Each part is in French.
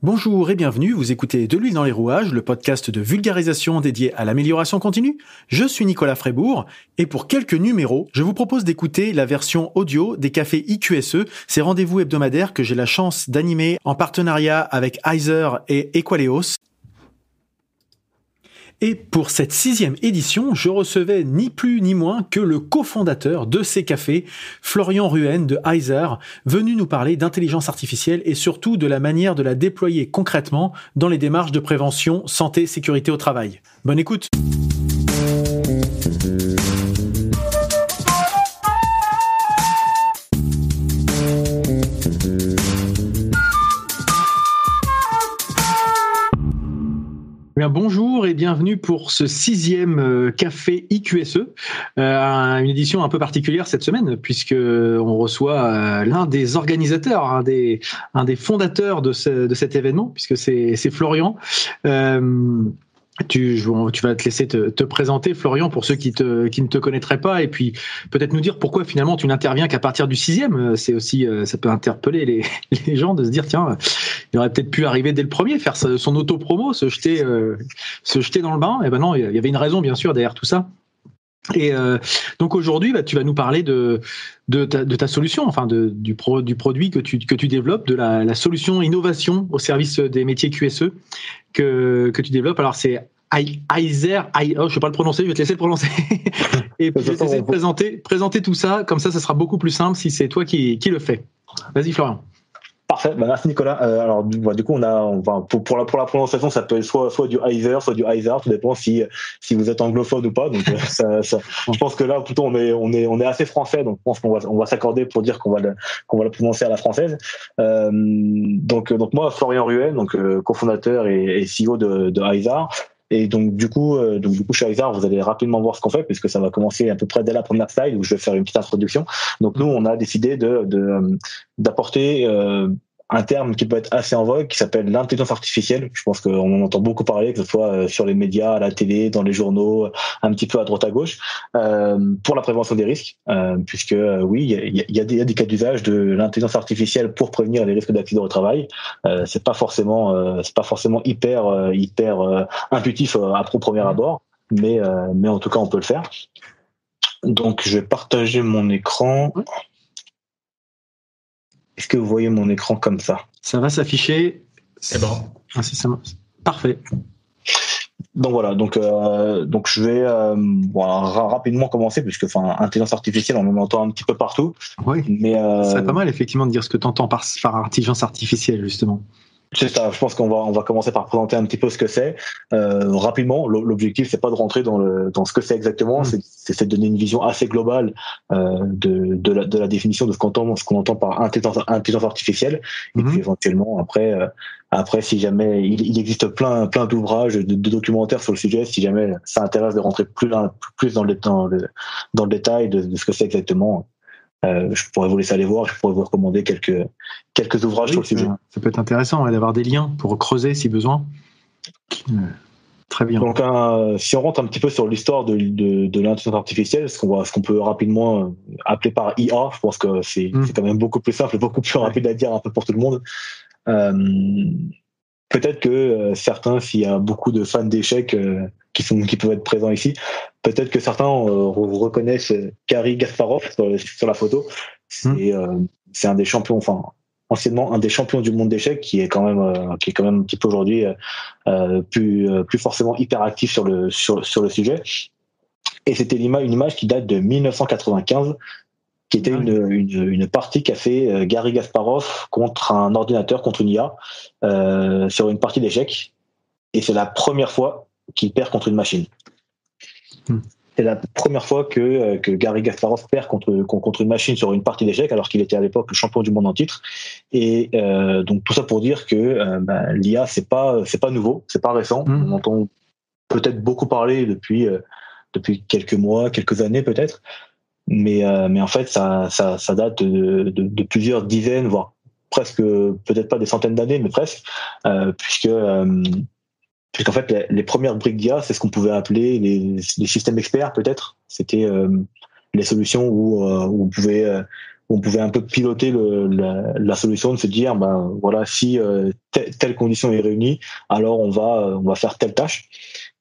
Bonjour et bienvenue, vous écoutez De l'huile dans les rouages, le podcast de vulgarisation dédié à l'amélioration continue. Je suis Nicolas Frébourg et pour quelques numéros, je vous propose d'écouter la version audio des cafés IQSE, ces rendez-vous hebdomadaires que j'ai la chance d'animer en partenariat avec Heiser et Equaleos et pour cette sixième édition, je recevais ni plus ni moins que le cofondateur de ces cafés, Florian Ruen de Heiser, venu nous parler d'intelligence artificielle et surtout de la manière de la déployer concrètement dans les démarches de prévention santé sécurité au travail. Bonne écoute. Bonjour et bienvenue pour ce sixième euh, café IQSE, euh, une édition un peu particulière cette semaine puisque on reçoit euh, l'un des organisateurs, un des, fondateurs de cet événement puisque c'est Florian. Tu, tu, vas te laisser te, présenter, Florian, pour ceux qui, te, ne te connaîtraient pas, et puis peut-être nous dire pourquoi finalement tu n'interviens qu'à partir du sixième. C'est aussi, ça peut interpeller les, gens de se dire tiens, il aurait peut-être pu arriver dès le premier, faire son auto-promo, se jeter, euh, se jeter dans le bain. Et ben non, il y avait une raison bien sûr derrière tout ça. Et euh, donc aujourd'hui, bah, tu vas nous parler de, de, ta, de ta solution, enfin de, du, pro, du produit que tu, que tu développes, de la, la solution innovation au service des métiers QSE que, que tu développes. Alors c'est Aizer, oh, je ne vais pas le prononcer, je vais te laisser le prononcer. Et puis je vais te laisser présenter, présenter tout ça, comme ça, ça sera beaucoup plus simple si c'est toi qui, qui le fais. Vas-y Florian. Parfait, bah, merci Nicolas. Euh, alors du, bah, coup, on a, on pour, pour, la, pour la prononciation, ça peut être soit, soit du Heiser, soit du Heiser, tout dépend si, si vous êtes anglophone ou pas. Donc, euh, ça, ça, je pense que là, plutôt, on est, on est, on est assez français, donc je pense qu'on va, on va s'accorder pour dire qu'on va, le, va le prononcer à la française. Euh, donc, donc moi, Florian Ruel, donc euh, cofondateur et, et CEO de, de Heiser. Et donc du coup, euh, donc du coup chez Isar, vous allez rapidement voir ce qu'on fait puisque ça va commencer à peu près dès la première slide où je vais faire une petite introduction. Donc nous, on a décidé de d'apporter euh, un terme qui peut être assez en vogue, qui s'appelle l'intelligence artificielle. Je pense qu'on en entend beaucoup parler, que ce soit euh, sur les médias, à la télé, dans les journaux, un petit peu à droite à gauche, euh, pour la prévention des risques, euh, puisque euh, oui, il y a, y, y a, des cas d'usage de l'intelligence artificielle pour prévenir les risques d'accident au travail. Euh, c'est pas forcément, euh, c'est pas forcément hyper, hyper intuitif à pro premier mmh. abord, mais mais en tout cas, on peut le faire. Donc, je vais partager mon écran. Est-ce que vous voyez mon écran comme ça? Ça va s'afficher. C'est bon. Parfait. Donc voilà, donc euh, donc je vais euh, rapidement commencer puisque enfin intelligence artificielle on en entend un petit peu partout. Oui. Mais euh, c'est pas mal effectivement de dire ce que tu entends par, par intelligence artificielle justement. C'est ça. Je pense qu'on va on va commencer par présenter un petit peu ce que c'est euh, rapidement. L'objectif c'est pas de rentrer dans le dans ce que c'est exactement, mm. c'est de donner une vision assez globale euh, de de la, de la définition de ce qu'on entend ce qu'on entend par intelligence, intelligence artificielle et puis mm-hmm. éventuellement après euh, après si jamais il, il, existe plein plein d'ouvrages de, de, documentaires sur le sujet si jamais ça intéresse de rentrer plus plus dans le dans le dans le détail de, de ce que c'est exactement euh, je pourrais vous laisser aller voir, je pourrais vous recommander quelques, quelques ouvrages sur le sujet. Ça peut être intéressant d'avoir des liens pour creuser si besoin. Euh, très bien. Donc, un, si on rentre un petit peu sur l'histoire de, de, de l'intelligence artificielle, ce qu'on qu'on peut rapidement euh, appeler par IA, je pense que c'est mm. quand même beaucoup plus simple beaucoup plus rapide à dire un peu pour tout le monde. Euh, peut-être que certains, s'il y a beaucoup de fans d'échecs qui sont qui peuvent être présents ici, peut-être que certains euh, reconnaissent Gary Gasparov sur, la photo. C'est hmm. c'est un des champions, enfin anciennement un des champions du monde d'échecs qui est quand même qui est quand même un petit peu aujourd'hui plus plus forcément hyper actif sur le sur sur le sujet. Et c'était une image qui date de 1995 qui était une, une, une, partie qu'a fait euh, Gary Gasparov contre un ordinateur, contre une IA, euh, sur une partie d'échecs. Et c'est la première fois qu'il perd contre une machine. Hmm. C'est la première fois que, euh, que Gary Gasparov perd contre, contre une machine sur une partie d'échecs, alors qu'il était à l'époque champion du monde en titre. Et euh, donc tout ça pour dire que euh, ben, l'IA c'est pas c'est pas nouveau, c'est pas récent. Hmm. On entend peut-être beaucoup parler depuis depuis quelques mois, quelques années peut-être mais mais en fait ça ça, ça date de, de, de, plusieurs dizaines voire presque peut-être pas des centaines d'années mais presque puisque puisqu'en fait les, les, premières briques d'IA c'est ce qu'on pouvait appeler les, les systèmes experts peut-être c'était euh, les solutions où, où on pouvait on pouvait un peu piloter la, solution, de se dire, ben voilà, si telle, condition est réunie, alors on va on va faire telle tâche.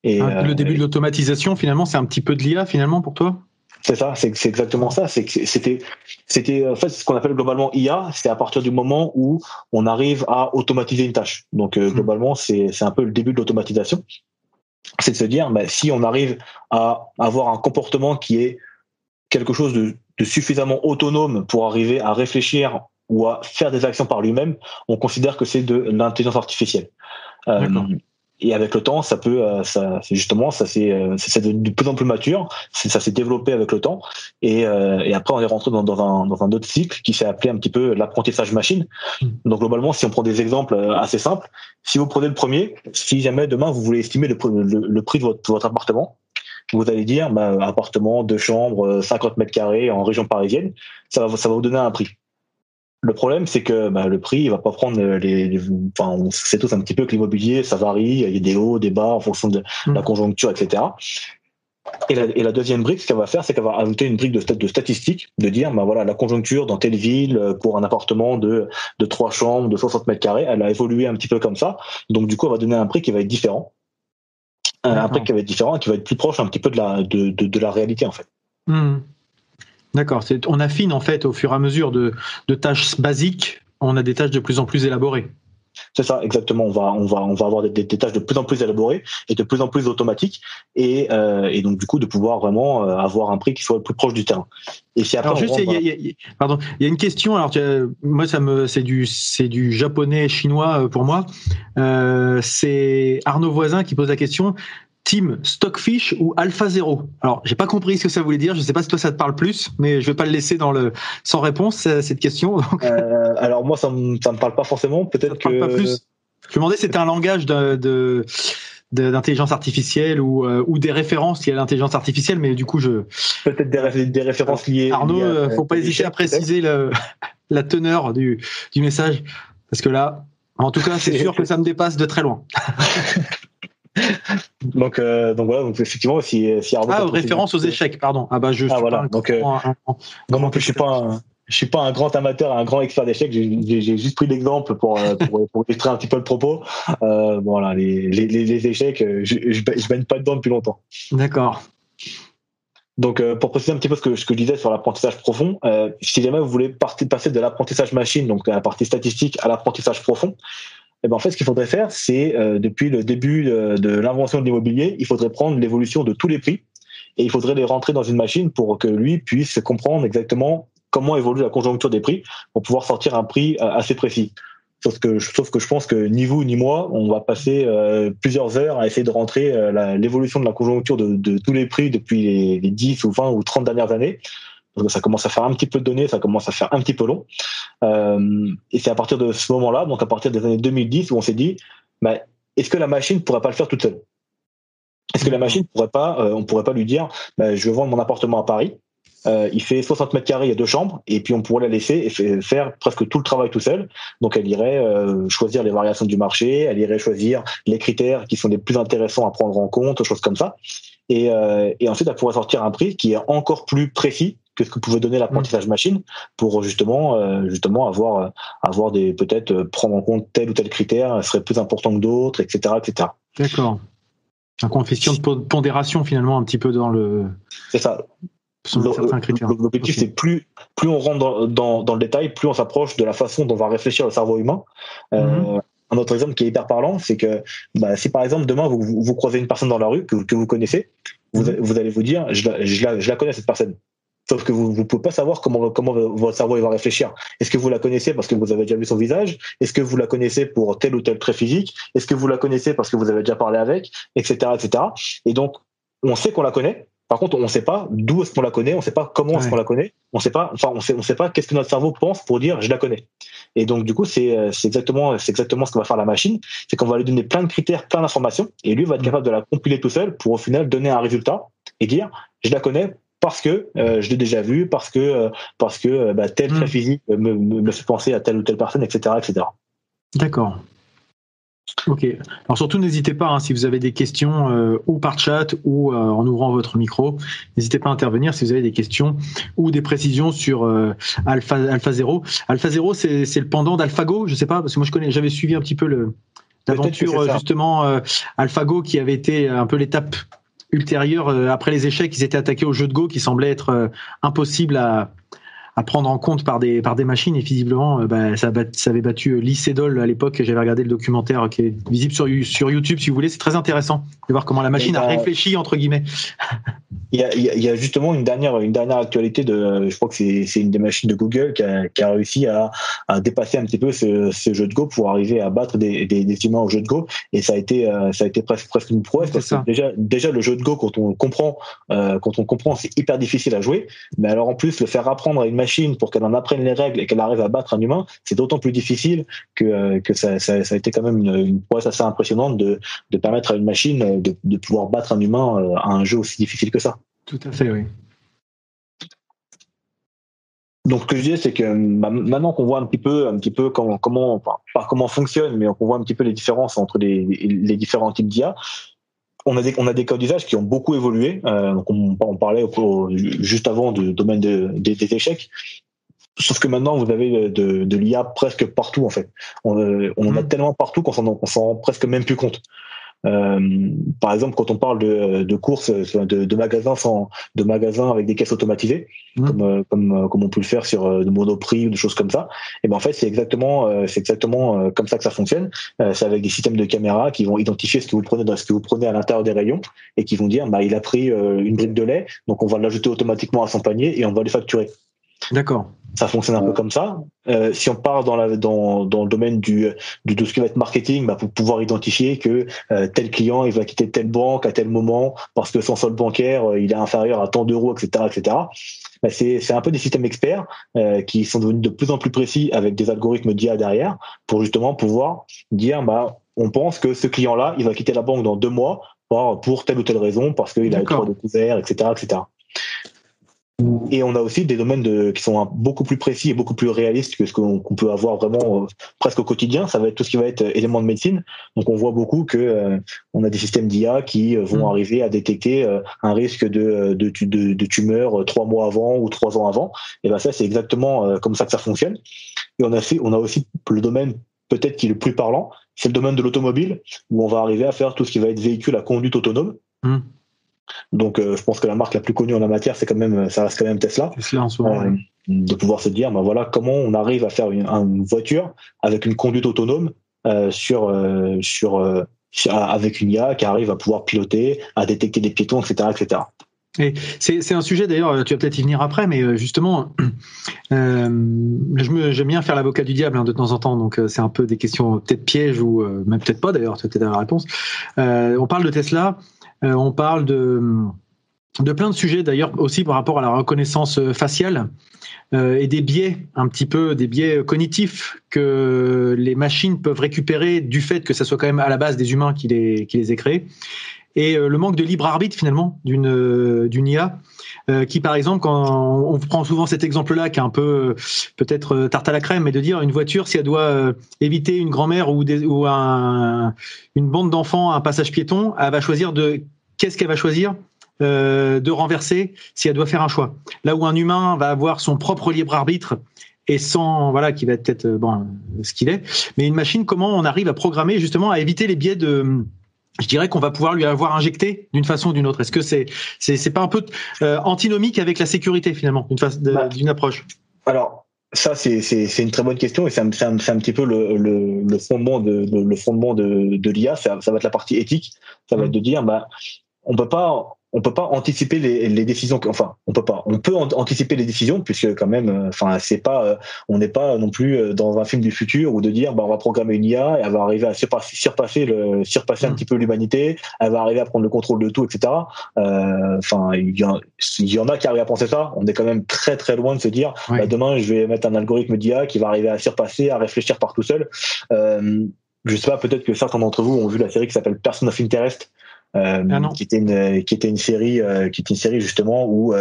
Et ah, le début de l'automatisation, finalement, c'est un petit peu de l'IA finalement pour toi? C'est ça, c'est exactement ça. C'était, c'était en fait ce qu'on appelle globalement IA. C'est à partir du moment où on arrive à automatiser une tâche. Donc euh, hmm. globalement, c'est un peu le début de l'automatisation. C'est de se dire, bah, si on arrive à avoir un comportement qui est quelque chose de, suffisamment autonome pour arriver à réfléchir ou à faire des actions par lui-même, on considère que c'est de l'intelligence artificielle. Euh, et avec le temps, ça peut, euh, ça, justement, ça c'est, euh, c'est de plus en plus mature. Ça s'est développé avec le temps. Et, euh, et après, on est rentré dans, dans, un, dans un autre cycle qui s'est appelé un petit peu l'apprentissage machine. Hmm. Donc globalement, si on prend des exemples assez simples, si vous prenez le premier, si jamais demain vous voulez estimer le, le, prix de votre, votre, appartement, vous allez dire, bah, appartement, deux chambres, 50 mètres carrés en région parisienne, ça va, ça va vous donner un prix. Le problème, c'est que bah, le prix, il va pas prendre les. enfin, on sait tous un petit peu que l'immobilier, ça varie. Il y a des hauts, des bas en fonction de mm. la conjoncture, etc. Et la, et la deuxième brique, ce qu'elle va faire, c'est qu'elle va ajouter une brique de, de statistiques, de dire, bah voilà, la conjoncture dans telle ville pour un appartement de de trois chambres, de 60 mètres carrés, elle a évolué un petit peu comme ça. Donc du coup, elle va donner un prix qui va être différent, un prix qui va être différent, et qui va être plus proche un petit peu de la de, de, la réalité en fait. Mm. D'accord. On affine en fait au fur et à mesure de, tâches basiques, on a des tâches de plus en plus élaborées. C'est ça, exactement. On va, on va, on va avoir des, tâches de plus en plus élaborées et de plus en plus automatiques, et, euh, donc du coup de pouvoir vraiment euh, avoir un prix qui soit le plus proche du terrain. Et si après, juste, il y, a, pardon, il y a une question. Alors moi, ça me, c'est du, c'est du japonais chinois euh, pour moi. c'est Arnaud Voisin qui pose la question. Team Stockfish ou Alpha Zero Alors, j'ai pas compris ce que ça voulait dire. Je sais pas si toi ça te parle plus, mais je vais pas le laisser dans le sans réponse à cette question. Euh, alors moi, ça me me parle pas forcément. Peut-être que. Pas plus. Je me demandais si c'était un langage de, d'intelligence artificielle ou, euh, ou des références liées à l'intelligence artificielle, mais du coup, je. Peut-être des, des, références liées. Arnaud, euh, faut pas hésiter à préciser le, la teneur du, du message, parce que là, en tout cas, c'est sûr que ça me dépasse de très loin. donc, euh, donc voilà, donc effectivement, si, si Ah, référence aux échecs, pardon. Ah bah je. Ah voilà. donc, euh, non, je suis pas. Un, je suis pas un grand amateur, un grand expert d'échecs. J'ai juste pris l'exemple pour, euh, pour, pour, illustrer un petit peu le propos. Euh, voilà, les, les, les échecs, je, je, je baigne pas dedans depuis longtemps. D'accord. Donc, euh, pour préciser un petit peu ce que, ce que je disais sur l'apprentissage profond, euh, si jamais vous voulez passer de l'apprentissage machine, donc la partie statistique, à l'apprentissage profond, eh ben, en fait, ce qu'il faudrait faire, c'est euh, depuis le début de, l'invention de l'immobilier, il faudrait prendre l'évolution de tous les prix et il faudrait les rentrer dans une machine pour que lui puisse comprendre exactement comment évolue la conjoncture des prix pour pouvoir sortir un prix euh, assez précis. Sauf que, sauf que je pense que ni vous ni moi, on va passer euh, plusieurs heures à essayer de rentrer l'évolution de la conjoncture de, tous les prix depuis les, les 10 ou 20 ou 30 dernières années ça commence à faire un petit peu de données, ça commence à faire un petit peu long. Euh, et c'est à partir de ce moment-là, donc à partir des années 2010, où on s'est dit, bah, est-ce que la machine pourrait pas le faire toute seule? Est-ce que la machine pourrait pas, euh, on pourrait pas lui dire, bah, je veux vendre mon appartement à Paris, euh, il fait 60 mètres carrés, il y a deux chambres, et puis on pourrait la laisser et faire presque tout le travail tout seul. Donc elle irait euh, choisir les variations du marché, elle irait choisir les critères qui sont les plus intéressants à prendre en compte, choses comme ça. Et, euh, et ensuite elle pourrait sortir un prix qui est encore plus précis que ce que pouvait donner l'apprentissage mm. machine pour justement euh, justement avoir euh, avoir des peut-être euh, prendre en compte tel ou tel critère serait plus important que d'autres etc etc d'accord un coefficient de pondération finalement un petit peu dans le c'est ça L'objectif, c'est plus, plus on rentre dans, dans, dans le détail, plus on s'approche de la façon dont va réfléchir le cerveau humain. Mm-hmm. un autre exemple qui est hyper parlant, c'est que bah, si par exemple demain vous, vous, croisez une personne dans la rue que, que vous connaissez, vous, mm-hmm. vous, allez vous dire je je, la, je la connais cette personne. Sauf que vous ne pouvez pas savoir comment, comment votre cerveau va réfléchir. Est-ce que vous la connaissez parce que vous avez déjà vu son visage? Est-ce que vous la connaissez pour tel ou tel trait physique? Est-ce que vous la connaissez parce que vous avez déjà parlé avec? Etc. etc. Et donc, on sait qu'on la connaît. Par contre, on ne sait pas d'où est-ce qu'on la connaît, on ne sait pas comment est-ce qu'on la connaît, on sait pas, enfin, on sait, on sait pas qu'est-ce que notre cerveau pense pour dire je la connais. Et donc, du coup, c'est, c'est exactement, c'est exactement ce que va faire la machine, c'est qu'on va lui donner plein de critères, plein d'informations, et lui va être capable de la compiler tout seul pour au final donner un résultat et dire je la connais parce que euh, je l'ai déjà vu, parce que euh, parce que euh, bah, tel trait hmm. physique me, me, fait penser à telle ou telle personne, etc., etc. D'accord. Ok. Alors surtout, n'hésitez pas, hein, si vous avez des questions, euh, ou par chat, ou en ouvrant votre micro, n'hésitez pas à intervenir si vous avez des questions ou des précisions sur Alpha, Alpha 0. Alpha 0, c'est le pendant d'AlphaGo, je sais pas, parce que moi je connais, j'avais suivi un petit peu le l'aventure justement AlphaGo qui avait été un peu l'étape ultérieure après les échecs, ils étaient attaqués au jeu de Go qui semblait être impossible à à prendre en compte par des par des machines. Et visiblement euh, bah, ça, ça, avait battu euh, Lee Sedol à l'époque j'avais regardé le documentaire qui est visible sur sur YouTube si vous voulez. C'est très intéressant de voir comment la machine a réfléchi entre guillemets. Il y, a, il y a justement une dernière une dernière actualité de je crois que c'est une des machines de Google qui a, qui a réussi à, à dépasser un petit peu ce, ce, jeu de Go pour arriver à battre des, des, des, humains au jeu de Go. Et ça a été euh, ça a été presque presque une prouesse parce que déjà déjà le jeu de Go quand on comprend quand on comprend c'est hyper difficile à jouer. Mais alors en plus le faire apprendre à une machine pour qu'elle en apprenne les règles et qu'elle arrive à battre un humain, c'est d'autant plus difficile que, euh, que ça, ça, a été quand même une, une prouesse assez impressionnante de, de permettre à une machine de, de pouvoir battre un humain euh, à un jeu aussi difficile que ça. Tout à fait, oui. Donc, ce que je disais, c'est que bah, maintenant qu'on voit un petit peu, un petit peu comment, comment, enfin, pas comment fonctionne, mais qu'on voit un petit peu les différences entre les, les différents types d'IA, on a des, on a des cas d'usage qui ont beaucoup évolué. Euh, donc on, on, parlait juste avant du domaine des échecs. Sauf que maintenant, vous avez de, de l'IA presque partout, en fait. On, euh, on en a mmh. tellement partout qu'on s'en rend presque même plus compte. Euh, par exemple, quand on parle de, de courses, de, de, magasins sans, de magasins avec des caisses automatisées, mmh. comme, euh, comme, euh, comme on peut le faire sur de Monoprix ou des choses comme ça, et ben en fait c'est exactement c'est exactement comme ça que ça fonctionne. c'est avec des systèmes de caméras qui vont identifier ce que vous prenez dans ce que vous prenez à l'intérieur des rayons et qui vont dire bah il a pris une brique de lait, donc on va l'ajouter automatiquement à son panier et on va les facturer. D'accord. Ça fonctionne un peu comme ça. Euh, si on part dans, la, dans, dans le domaine du, du de ce qui va être marketing, bah, pour pouvoir identifier que euh, tel client il va quitter telle banque à tel moment parce que son solde bancaire euh, il est inférieur à tant d'euros, etc., etc. Bah, c'est un peu des systèmes experts euh, qui sont devenus de plus en plus précis avec des algorithmes d'IA derrière pour justement pouvoir dire bah on pense que ce client-là il va quitter la banque dans deux mois pour, pour telle ou telle raison parce qu'il a trop de couverts, etc., etc. Et on a aussi des domaines de, qui sont beaucoup plus précis et beaucoup plus réalistes que ce qu'on peut avoir vraiment euh, presque au quotidien. Ça va être tout ce qui va être euh, éléments de médecine. Donc on voit beaucoup que euh, on a des systèmes d'IA qui vont mm. arriver à détecter un risque de, de, de, de, tumeur trois mois avant ou trois ans avant. Et ben ça c'est exactement comme ça que ça fonctionne. Et on a fait, on a aussi le domaine peut-être qui est le plus parlant, c'est le domaine de l'automobile où on va arriver à faire tout ce qui va être véhicule à conduite autonome. Mm. Donc, euh, je pense que la marque la plus connue en la matière, c'est quand même, ça reste quand même Tesla. Tesla en ce moment, euh, De pouvoir se dire, ben voilà, comment on arrive à faire une, voiture avec une conduite autonome euh, sur, sur, avec une IA qui arrive à pouvoir piloter, à détecter des piétons, etc., etc. Et c'est un sujet d'ailleurs, tu vas peut-être y venir après, mais justement, euh, j'aime bien faire l'avocat du diable hein, de temps en temps, donc c'est un peu des questions peut-être pièges ou même peut-être pas d'ailleurs, tu as peut-être la réponse. on parle de Tesla, euh, on parle de, plein de sujets d'ailleurs aussi par rapport à la reconnaissance faciale euh, et des biais, un petit peu des biais cognitifs que les machines peuvent récupérer du fait que ça soit quand même à la base des humains qui les, qui les aient créés. Et euh, le manque de libre arbitre finalement d'une d'une IA euh, qui, par exemple, quand on prend souvent cet exemple-là, qui est un peu peut-être euh, tarte à la crème, mais de dire une voiture, si elle doit euh, éviter une grand-mère ou, ou un, une bande d'enfants un passage piéton, elle va choisir de qu'est-ce qu'elle va choisir euh, de renverser si elle doit faire un choix. Là où un humain va avoir son propre libre arbitre et sans voilà qui va être peut-être bon ce qu'il est, mais une machine, comment on arrive à programmer justement à éviter les biais de je dirais qu'on va pouvoir lui avoir injecté d'une façon ou d'une autre. Est-ce que c'est c'est pas un peu euh, antinomique avec la sécurité finalement d'une bah, d'une approche? Alors ça c'est c'est une très bonne question et c'est un, un, un, petit peu le, le, le fondement de le, fondement de, de l'IA. Ça, ça va être la partie éthique. Ça va mmh. être de dire bah on peut pas on peut pas anticiper les, les, décisions enfin on peut pas. On peut anticiper les décisions puisque quand même euh, enfin c'est pas euh, on n'est pas non plus euh, dans un film du futur ou de dire bah on va programmer une IA et elle va arriver à surpasser, surpasser le surpasser un mm. petit peu l'humanité elle va arriver à prendre le contrôle de tout etc enfin il y, il y en a qui arrivent à penser ça. On est quand même très très loin de se dire bah, demain je vais mettre un algorithme d'IA qui va arriver à surpasser à réfléchir par tout seul. Euh, je sais pas peut-être que certains d'entre vous ont vu la série qui s'appelle Person of Interest ah qui était une qui était une série qui était une série justement où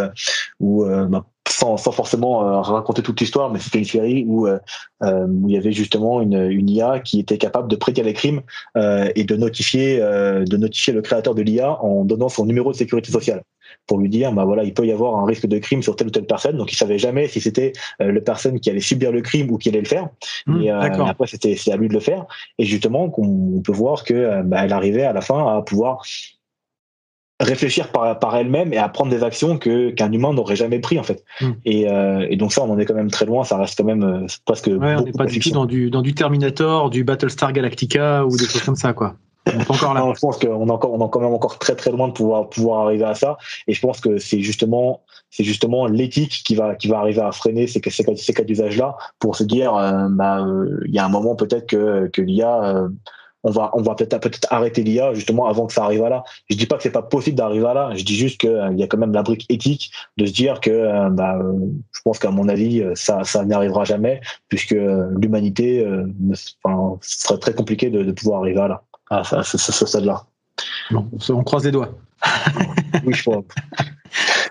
où bah, sans, sans forcément raconter toute l'histoire, mais c'était une série où, où il y avait justement une, une IA qui était capable de prédire les crimes et de notifier de notifier le créateur de l'IA en donnant son numéro de sécurité sociale pour lui dire bah voilà il peut y avoir un risque de crime sur telle ou telle personne. Donc il savait jamais si c'était euh, la personne qui allait subir le crime ou qui allait le faire. Mmh, et, euh, après c'était c'est à lui de le faire. Et justement qu'on peut voir que euh, bah, elle arrivait à la fin à pouvoir réfléchir par, par elle-même et à prendre des actions que qu'un humain n'aurait jamais pris en fait. Mmh. et, euh, et, donc ça on en est quand même très loin. Ça reste quand même presque ouais, on n'est pas du tout dans du dans du Terminator du Battlestar Galactica ou des choses comme ça quoi encore je pense qu'on est on est quand même encore très très loin de pouvoir pouvoir arriver à ça. Et je pense que c'est justement, c'est justement l'éthique qui va qui va arriver à freiner ces ces, ces cas d'usage là pour se dire, euh, bah, euh, il y a un moment peut-être que que l'IA euh, on va on va peut-être arrêter l'IA justement avant que ça arrive à là. Je dis pas que c'est pas possible d'arriver à là. Je dis juste qu'il y a quand même la brique éthique de se dire que bah, je pense qu'à mon avis ça ça n'arrivera jamais puisque l'humanité ce serait très compliqué de, de pouvoir arriver à là à, à ce, ce stade-là. Bon, on croise les doigts. oui, je crois.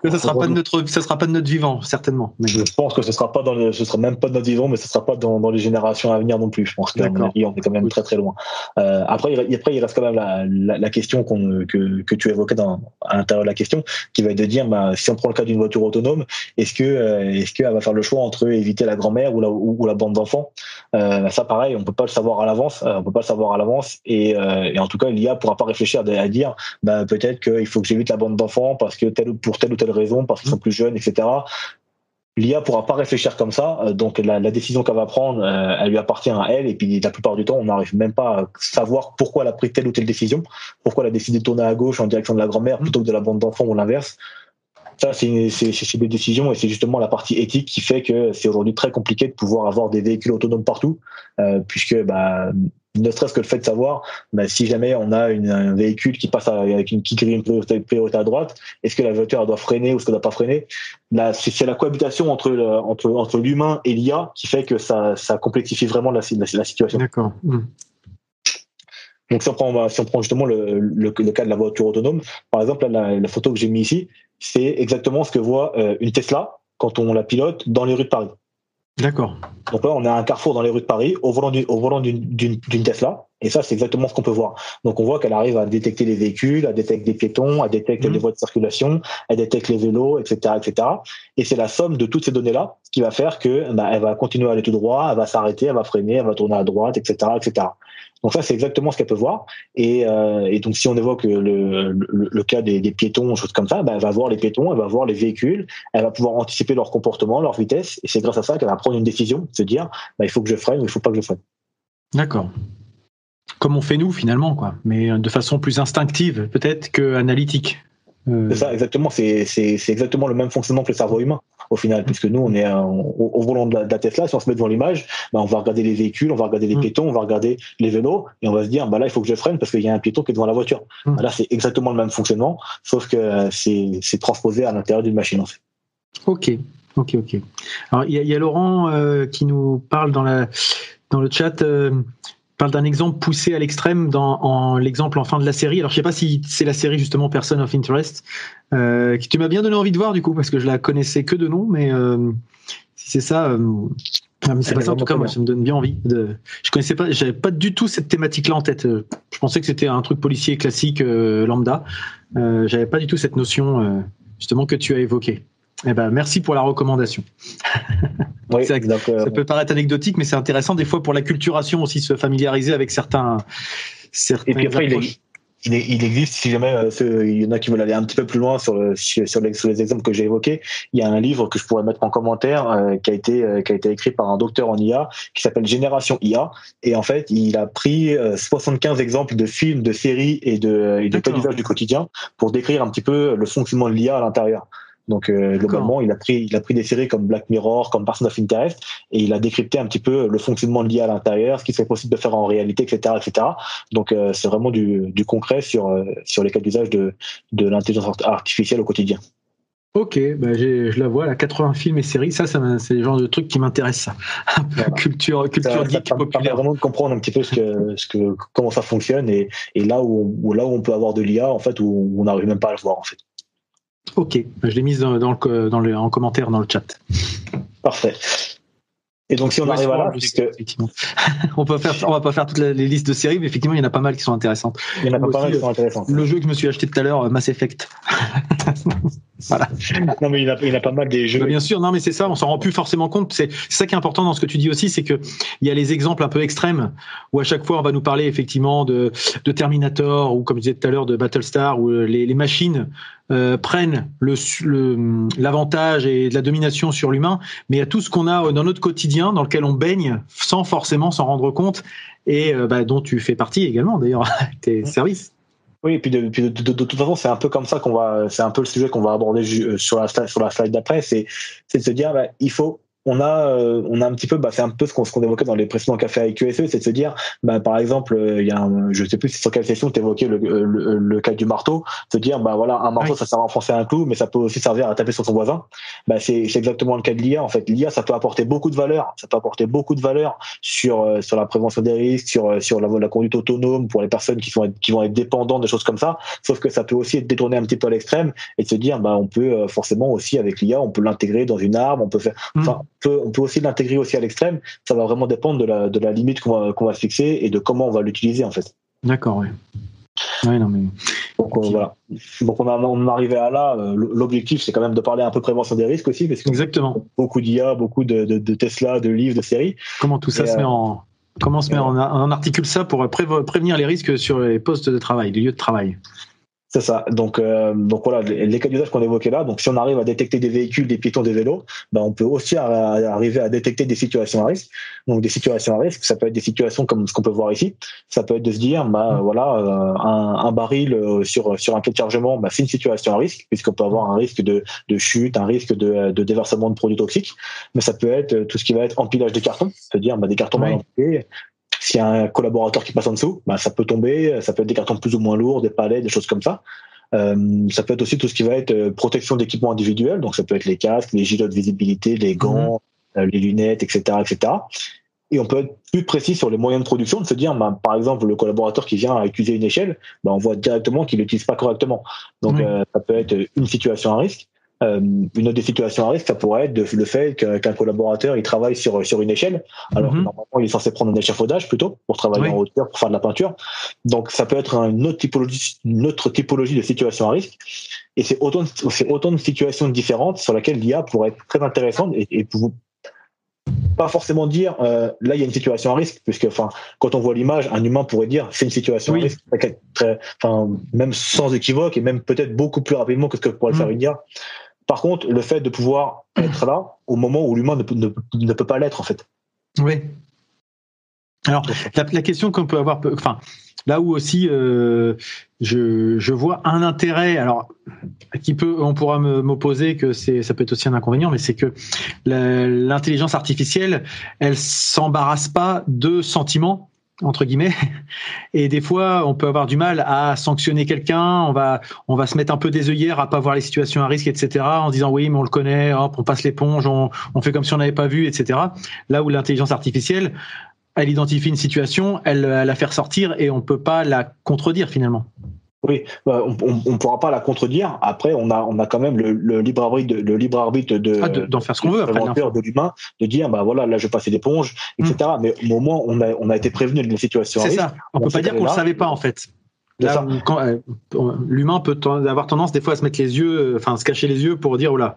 Ça sera pas de notre, ça sera pas de notre vivant, certainement. Je pense que ce sera pas dans le, ce sera même pas de notre vivant, mais ce sera pas dans, dans les générations à venir non plus. Je pense qu'à mon avis, on est quand même très très loin. Euh, après, il, après, il reste quand même la, la, la question qu'on, que, que tu évoquais dans, à l'intérieur de la question, qui va être de dire, bah, si on prend le cas d'une voiture autonome, est-ce que, euh, est-ce qu'elle va faire le choix entre éviter la grand-mère ou la, ou, la bande d'enfants? Euh, Ça, pareil, on peut pas le savoir à l'avance. On peut pas le savoir à l'avance, et, et en tout cas, l'IA pourra pas réfléchir à dire, bah, peut-être qu'il faut que j'évite la bande d'enfants parce que telle, pour telle ou telle raison, parce qu'ils sont plus jeunes, etc. L'IA pourra pas réfléchir comme ça, euh, donc la, décision qu'elle va prendre, euh, elle lui appartient à elle, et puis la plupart du temps, on n'arrive même pas à savoir pourquoi elle a pris telle ou telle décision, pourquoi elle a décidé de tourner à gauche en direction de la grand-mère plutôt que de la bande d'enfants ou l'inverse. Ça, c'est des décisions et c'est justement la partie éthique qui fait que c'est aujourd'hui très compliqué de pouvoir avoir des véhicules autonomes partout, euh, puisque bah, ne serait-ce que le fait de savoir bah, si jamais on a une, un véhicule qui passe avec une qui grille une priorité, à droite, est-ce que la voiture doit freiner ou est-ce qu'elle doit pas freiner? Là, c'est la cohabitation entre entre entre l'humain et l'IA qui fait que ça, ça complexifie vraiment la, la, situation. D'accord. Hmm. Donc si on prend si on prend justement le, le, cas de la voiture autonome, par exemple la, la photo que j'ai mis ici, c'est exactement ce que voit euh, une Tesla quand on la pilote dans les rues de Paris. D'accord. Donc là, on a un carrefour dans les rues de Paris au volant d'une, Tesla. Et ça, c'est exactement ce qu'on peut voir. Donc on voit qu'elle arrive à détecter les véhicules, à détecter des piétons, à détecter mmh. les voies de circulation, à détecter les vélos, etc., etc. Et c'est la somme de toutes ces données-là qui va faire que bah, elle va continuer à aller tout droit, elle va s'arrêter, elle va freiner, elle va tourner à droite, etc., etc. Donc ça, c'est exactement ce qu'elle peut voir. Et, euh, et, donc si on évoque le, le, le cas des, des, piétons, choses comme ça, bah, elle va voir les piétons, elle va voir les véhicules, elle va pouvoir anticiper leur comportement, leur vitesse. Et c'est grâce à ça qu'elle va prendre une décision, se dire, bah, il faut que je freine ou il faut pas que je freine. D'accord. Comme on fait nous finalement, quoi, mais de façon plus instinctive peut-être que analytique. Euh, c'est ça, exactement. C'est, c'est, c'est exactement le même fonctionnement que le cerveau humain, au final, puisque nous, on est au, volant de la, Tesla, si on se met devant l'image, bah, on va regarder les véhicules, on va regarder les mm. piétons, on va regarder les vélos, et on va se dire, bah là, il faut que je freine parce qu'il y a un piéton qui est devant la voiture. Mm. Bah, là, c'est exactement le même fonctionnement, sauf que c'est, c'est transposé à l'intérieur d'une machine, en fait. Ok, ok, ok. Alors, il y, y, a Laurent euh, qui nous parle dans la dans le chat. Euh, parle d'un exemple poussé à l'extrême dans en, l'exemple en fin de la série. Alors je sais pas si c'est la série justement Person of Interest euh, qui tu m'as bien donné envie de voir du coup parce que je la connaissais que de nom, mais euh, si c'est ça. Euh, mais c'est pas ça en tout cas moi ça me donne bien envie de je connaissais pas j'avais pas du tout cette thématique là en tête je pensais que c'était un truc policier classique lambda j'avais pas du tout cette notion justement que tu as évoquée eh ben, merci pour la recommandation. Oui, ça, euh, peut paraître anecdotique, mais c'est intéressant des fois pour la culturation aussi, se familiariser avec certains. certains Et puis après, il, il, existe, si jamais euh, il y en a qui veulent aller un petit peu plus loin sur, sur, les, exemples que j'ai évoqués, il y a un livre que je pourrais mettre en commentaire euh, qui, a été, qui a été écrit par un docteur en IA qui s'appelle Génération IA. Et en fait, il a pris 75 exemples de films, de séries et de, et de du quotidien pour décrire un petit peu le fonctionnement de l'IA à l'intérieur. Donc euh, globalement, il a pris il a pris des séries comme Black Mirror, comme Person of Interest, et il a décrypté un petit peu le fonctionnement de l'IA à l'intérieur, ce qui serait possible de faire en réalité, etc., etc. Donc euh, c'est vraiment du, du concret sur euh, sur les cas d'usage de de l'intelligence artificielle au quotidien. Ok, bah je la vois, la 80 films et séries, ça, ça c'est le genre de truc qui m'intéresse, ça. culture, culture geek populaire. vraiment de comprendre un petit peu ce que, ce que, comment ça fonctionne et, et là où, là où on peut avoir de l'IA, en fait, où on n'arrive même pas à le voir, en fait. Ok, je l'ai mise dans, dans, le, dans le, en commentaire dans le chat. Parfait. Et donc si on arrive à là, puisque on peut faire, on va pas faire toutes les listes de séries, mais effectivement il y en a pas mal qui sont intéressantes. Il y en a pas mal qui sont intéressantes. Le jeu que je me suis acheté tout à l'heure, Mass Effect. voilà. Non mais il y, a, il a pas mal des jeux. Bien sûr, non mais c'est ça, on s'en rend plus forcément compte. C'est ça qui est important dans ce que tu dis aussi, c'est que il y a les exemples un peu extrêmes où à chaque fois on va nous parler effectivement de, de Terminator ou comme je disais tout à l'heure de Battlestar où les, les machines euh, prennent l'avantage et de la domination sur l'humain, mais a tout ce qu'on a dans notre quotidien dans lequel on baigne sans forcément s'en rendre compte et euh, bah, dont tu fais partie également d'ailleurs tes services. Oui, et puis de, de, toute façon, c'est un peu comme ça qu'on va, c'est un peu le sujet qu'on va aborder euh, sur la, sur la slide d'après, c'est, de se dire, bah, il faut on a euh, on a un petit peu bah, c'est un peu ce qu'on qu'on évoquait dans les précédents cafés avec QSE c'est de se dire bah, par exemple euh, il y a un, je sais plus sur quelle session tu évoquais le, le, le, cas du marteau se dire bah voilà un marteau ça sert à enfoncer un clou mais ça peut aussi servir à taper sur son voisin. Bah c'est c'est exactement le cas de l'IA en fait. l'IA ça peut apporter beaucoup de valeur ça peut apporter beaucoup de valeur sur euh, sur la prévention des risques sur sur la, la conduite autonome pour les personnes qui sont qui vont être dépendantes des choses comme ça. Sauf que ça peut aussi être détourné un petit peu à l'extrême et de se dire bah on peut forcément aussi avec l'IA on peut l'intégrer dans une arme on peut faire mmh. On peut aussi l'intégrer aussi à l'extrême. Ça va vraiment dépendre de la, de la limite qu'on va, se fixer et de comment on va l'utiliser en fait. D'accord, oui. non, mais... Donc euh, voilà. Donc on, a, on est arrivé à là. Euh, l'objectif, c'est quand même de parler un peu prévention des risques aussi, parce que exactement. Beaucoup d'IA, beaucoup de, de, Tesla, de livres, de séries. Comment tout ça se met euh, en comment se met en, on articule ça pour prévenir les risques sur les postes de travail, les lieux de travail? C'est ça. Donc, euh, donc voilà, les, cas d'usage qu'on évoquait là. Donc, si on arrive à détecter des véhicules, des piétons, des vélos, ben on peut aussi arriver à détecter des situations à risque. Donc, des situations à risque, ça peut être des situations comme ce qu'on peut voir ici. Ça peut être de se dire, ben voilà, euh, un, un, baril euh, sur sur un quai de chargement, ben, c'est une situation à risque puisqu'on peut avoir un risque de, de chute, un risque de, de déversement de produits toxiques. Mais ça peut être tout ce qui va être empilage des cartons, c'est-à-dire ben, des cartons mal empilés s'il y a un collaborateur qui passe en dessous, bah, ça peut tomber. Ça peut être des cartons plus ou moins lourds, des palets, des choses comme ça. Euh, ça peut être aussi tout ce qui va être euh, protection d'équipements individuels. Donc ça peut être les casques, les gilets de visibilité, les gants, mhm. euh, les lunettes, etc., etc. Et on peut être plus précis sur les moyens de production, de se dire, bah, par exemple, le collaborateur qui vient accuser une échelle, bah, on voit directement qu'il l'utilise pas correctement. Donc mhm. ça peut être une situation à risque. Euh, une autre des situations à risque, ça pourrait être le fait qu'un collaborateur il travaille sur sur une échelle, alors que mhm. normalement il est censé prendre un échafaudage plutôt pour travailler en hauteur, pour faire de la peinture. Donc ça peut être une autre typologie, une autre typologie de situation à risque. Et c'est autant c'est autant de situations différentes sur lesquelles l'IA pourrait être très intéressante et, et pour, pas forcément dire euh, là il y a une situation à risque puisque enfin quand on voit l'image un humain pourrait dire c'est une situation à risque très, enfin même sans équivoque et même peut-être beaucoup plus rapidement que ce que pourrait le faire mm. une IA par contre, le fait de pouvoir être là au moment où l'humain ne, peut pas l'être, en fait. Oui. Alors, la, question qu'on peut avoir, enfin, là où aussi euh, je, vois un intérêt, alors qui peut, on pourra m'opposer que c'est, ça peut être aussi un inconvénient, mais c'est que l'intelligence artificielle, elle s'embarrasse pas de sentiments entre guillemets. Et des fois, on peut avoir du mal à sanctionner quelqu'un. On va, on va se mettre un peu des œillères à pas voir les situations à risque, etc. En disant oui, mais on le connaît. Hop, on passe l'éponge. On, fait comme si on n'avait pas vu, etc. Là où l'intelligence artificielle, elle identifie une situation, elle, elle la fait ressortir et on peut pas la contredire finalement. Oui, bah, on ne pourra pas la contredire. Après, on a, on a quand même le, libre arbitre, le libre arbitre de, ah, d'en faire ce qu'on veut, après, de l'humain, de dire, bah voilà, là je passe l'éponge, etc. Hmm. Mais au moins, on a, on a été prévenu d'une situation. C'est ça. On, ne peut pas dire qu'on ne le savait pas en fait. Euh, l'humain peut avoir tendance des fois à se mettre les yeux, euh, enfin se cacher les yeux pour dire oh là,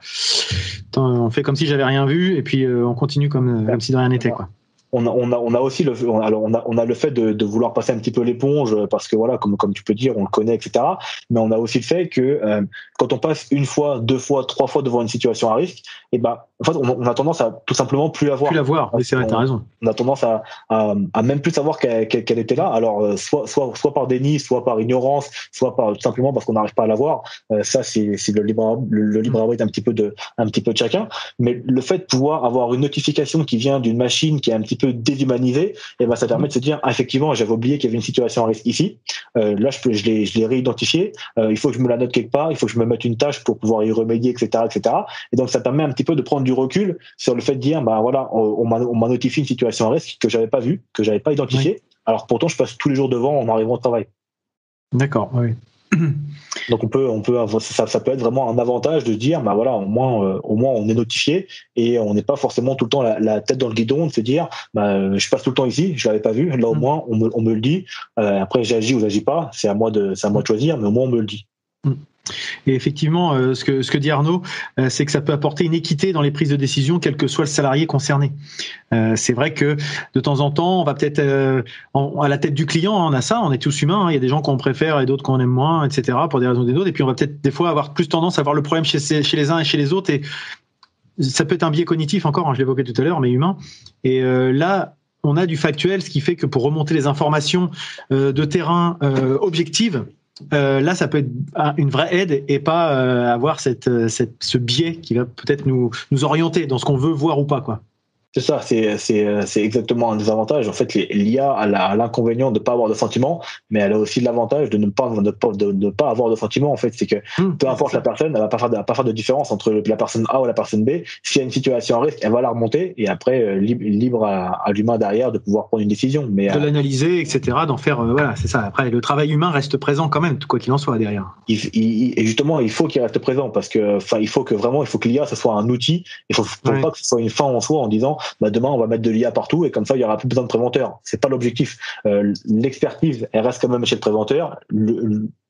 on fait comme si j'avais rien vu et puis euh, on continue comme, comme si de rien n'était quoi on a, on a, on a aussi le, alors on a, on a le fait de, de vouloir passer un petit peu l'éponge parce que voilà, comme, comme tu peux dire, on le connaît, etc. Mais on a aussi le fait que euh, quand on passe une fois, deux fois, trois fois devant une situation à risque, et eh ben, en fait, on, a tendance à tout simplement plus avoir. Plus la voir. c'est vrai, t'as raison. On a tendance à, à, à même plus savoir qu'elle était là. Alors, euh, soit, soit, soit par déni, soit par ignorance, soit par tout simplement parce qu'on n'arrive pas à la voir. Euh, ça, c'est, c'est le libre, le, libre arbitre un petit peu de, un petit peu de chacun. Mais le fait de pouvoir avoir une notification qui vient d'une machine qui est un petit peu déshumanisé, et ben ça permet de se dire ah, effectivement j'avais oublié qu'il y avait une situation à risque ici. Euh, là je peux je l'ai je l'ai réidentifié. Euh, il faut que je me la note quelque part. Il faut que je me mette une tâche pour pouvoir y remédier, etc., etc. Et donc ça permet un petit peu de prendre du recul sur le fait de dire bah voilà on, on m'a notifié une situation à risque que j'avais pas vue, que j'avais pas identifiée. Alors pourtant je passe tous les jours devant en arrivant au travail. D'accord, oui. Donc on peut, on peut, ça, ça, peut être vraiment un avantage de dire, bah voilà, au moins, euh, au moins on est notifié et on n'est pas forcément tout le temps la, tête dans le guidon de se dire, bah, je passe tout le temps ici, je l'avais pas vu. Là au mm. moins on me, on me le dit. Euh, après j'agis ou j'agis pas, c'est à moi de, c'est à moi de choisir, mais au moins on me le dit. Mm. Et effectivement, euh, ce, que, ce que dit Arnaud, euh, c'est que ça peut apporter une équité dans les prises de décision, quel que soit le salarié concerné. Euh, c'est vrai que de temps en temps, on va peut-être à la tête du client, on a ça, on est tous humains, hein. il y a des gens qu'on préfère et d'autres qu'on aime moins, etc., pour des raisons des autres. Et puis on va peut-être des fois avoir plus tendance à voir le problème chez, chez les uns et chez les autres. Et ça peut être un biais cognitif encore, hein, je l'évoquais tout à l'heure, mais humain. Et là, on a du factuel, ce qui fait que pour remonter les informations de terrain objectives, euh, là, ça peut être une vraie aide et pas euh, avoir cette, cette, ce biais qui va peut-être nous, nous orienter dans ce qu'on veut voir ou pas. Quoi. C'est ça, c'est exactement un des avantages. En fait, l'IA a l'inconvénient de ne pas avoir de sentiments, mais elle a aussi l'avantage de ne pas, de, de, de, pas avoir de sentiments. En fait, c'est que hmm. peu importe la personne, elle va pas faire, va pas faire de différence entre la personne A ou la personne B. S'il y a une situation à risque, elle va la remonter et après euh, libre, libre à, à l'humain derrière de pouvoir prendre une décision. Mais de l'analyser, etc. D'en faire, euh, voilà, c'est ça. Après, le travail humain reste présent quand même, quoi qu'il en soit derrière. et justement, il faut qu'il reste présent parce que, enfin, il faut que vraiment, il faut que l'IA ce soit un outil. Il faut, faut pas que ce soit une fin en soi en disant bah, demain on va mettre de l'IA partout et comme ça il y aura plus besoin de préventeur. C'est pas l'objectif. Euh, l'expertise elle reste quand même chez le préventeur.